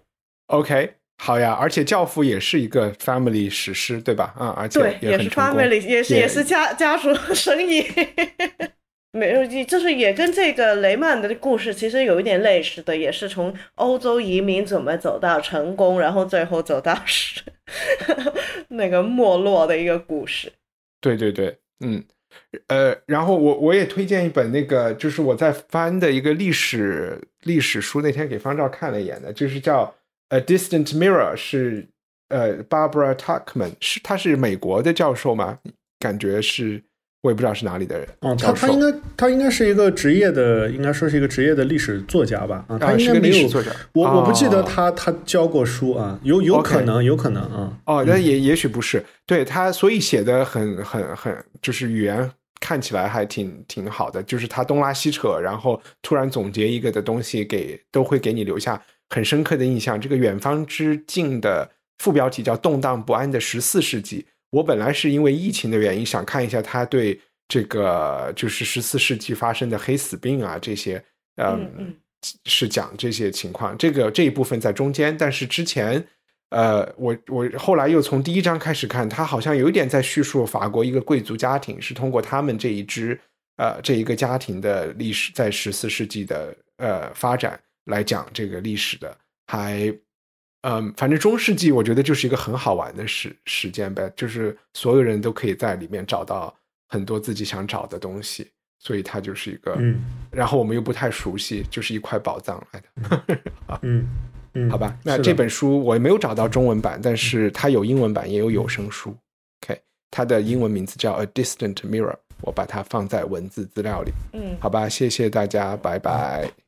OK，好呀，而且《教父》也是一个 family 史诗，对吧？啊、而且对，也是 family，也是也也是家家族生意。没有，就是也跟这个雷曼的故事其实有一点类似的，也是从欧洲移民怎么走到成功，然后最后走到是 那个没落的一个故事。对对对，嗯，呃，然后我我也推荐一本那个，就是我在翻的一个历史历史书，那天给方照看了一眼的，就是叫《A Distant Mirror》，是呃 Barbara Tuckman，是他是美国的教授吗？感觉是，我也不知道是哪里的人。哦，他他应该他应该是一个职业的，应该说是一个职业的历史作家吧？啊，他应该没有。我我不记得哦他他教过书啊，有有可能有可能啊。哦，那也也许不是，对他，所以写的很很很，就是语言看起来还挺挺好的，就是他东拉西扯，然后突然总结一个的东西给，都会给你留下很深刻的印象。这个《远方之境》的副标题叫“动荡不安的十四世纪”。我本来是因为疫情的原因想看一下他对这个就是十四世纪发生的黑死病啊这些，嗯嗯是讲这些情况。这个这一部分在中间，但是之前，呃，我我后来又从第一章开始看，他好像有一点在叙述法国一个贵族家庭是通过他们这一支呃这一个家庭的历史，在十四世纪的呃发展来讲这个历史的，还。嗯，反正中世纪我觉得就是一个很好玩的时时间呗，就是所有人都可以在里面找到很多自己想找的东西，所以它就是一个，嗯然后我们又不太熟悉，就是一块宝藏来的。嗯嗯，好吧，那这本书我也没有找到中文版，但是它有英文版，也有有声书。OK，它的英文名字叫《A Distant Mirror》，我把它放在文字资料里。嗯，好吧，谢谢大家，拜拜。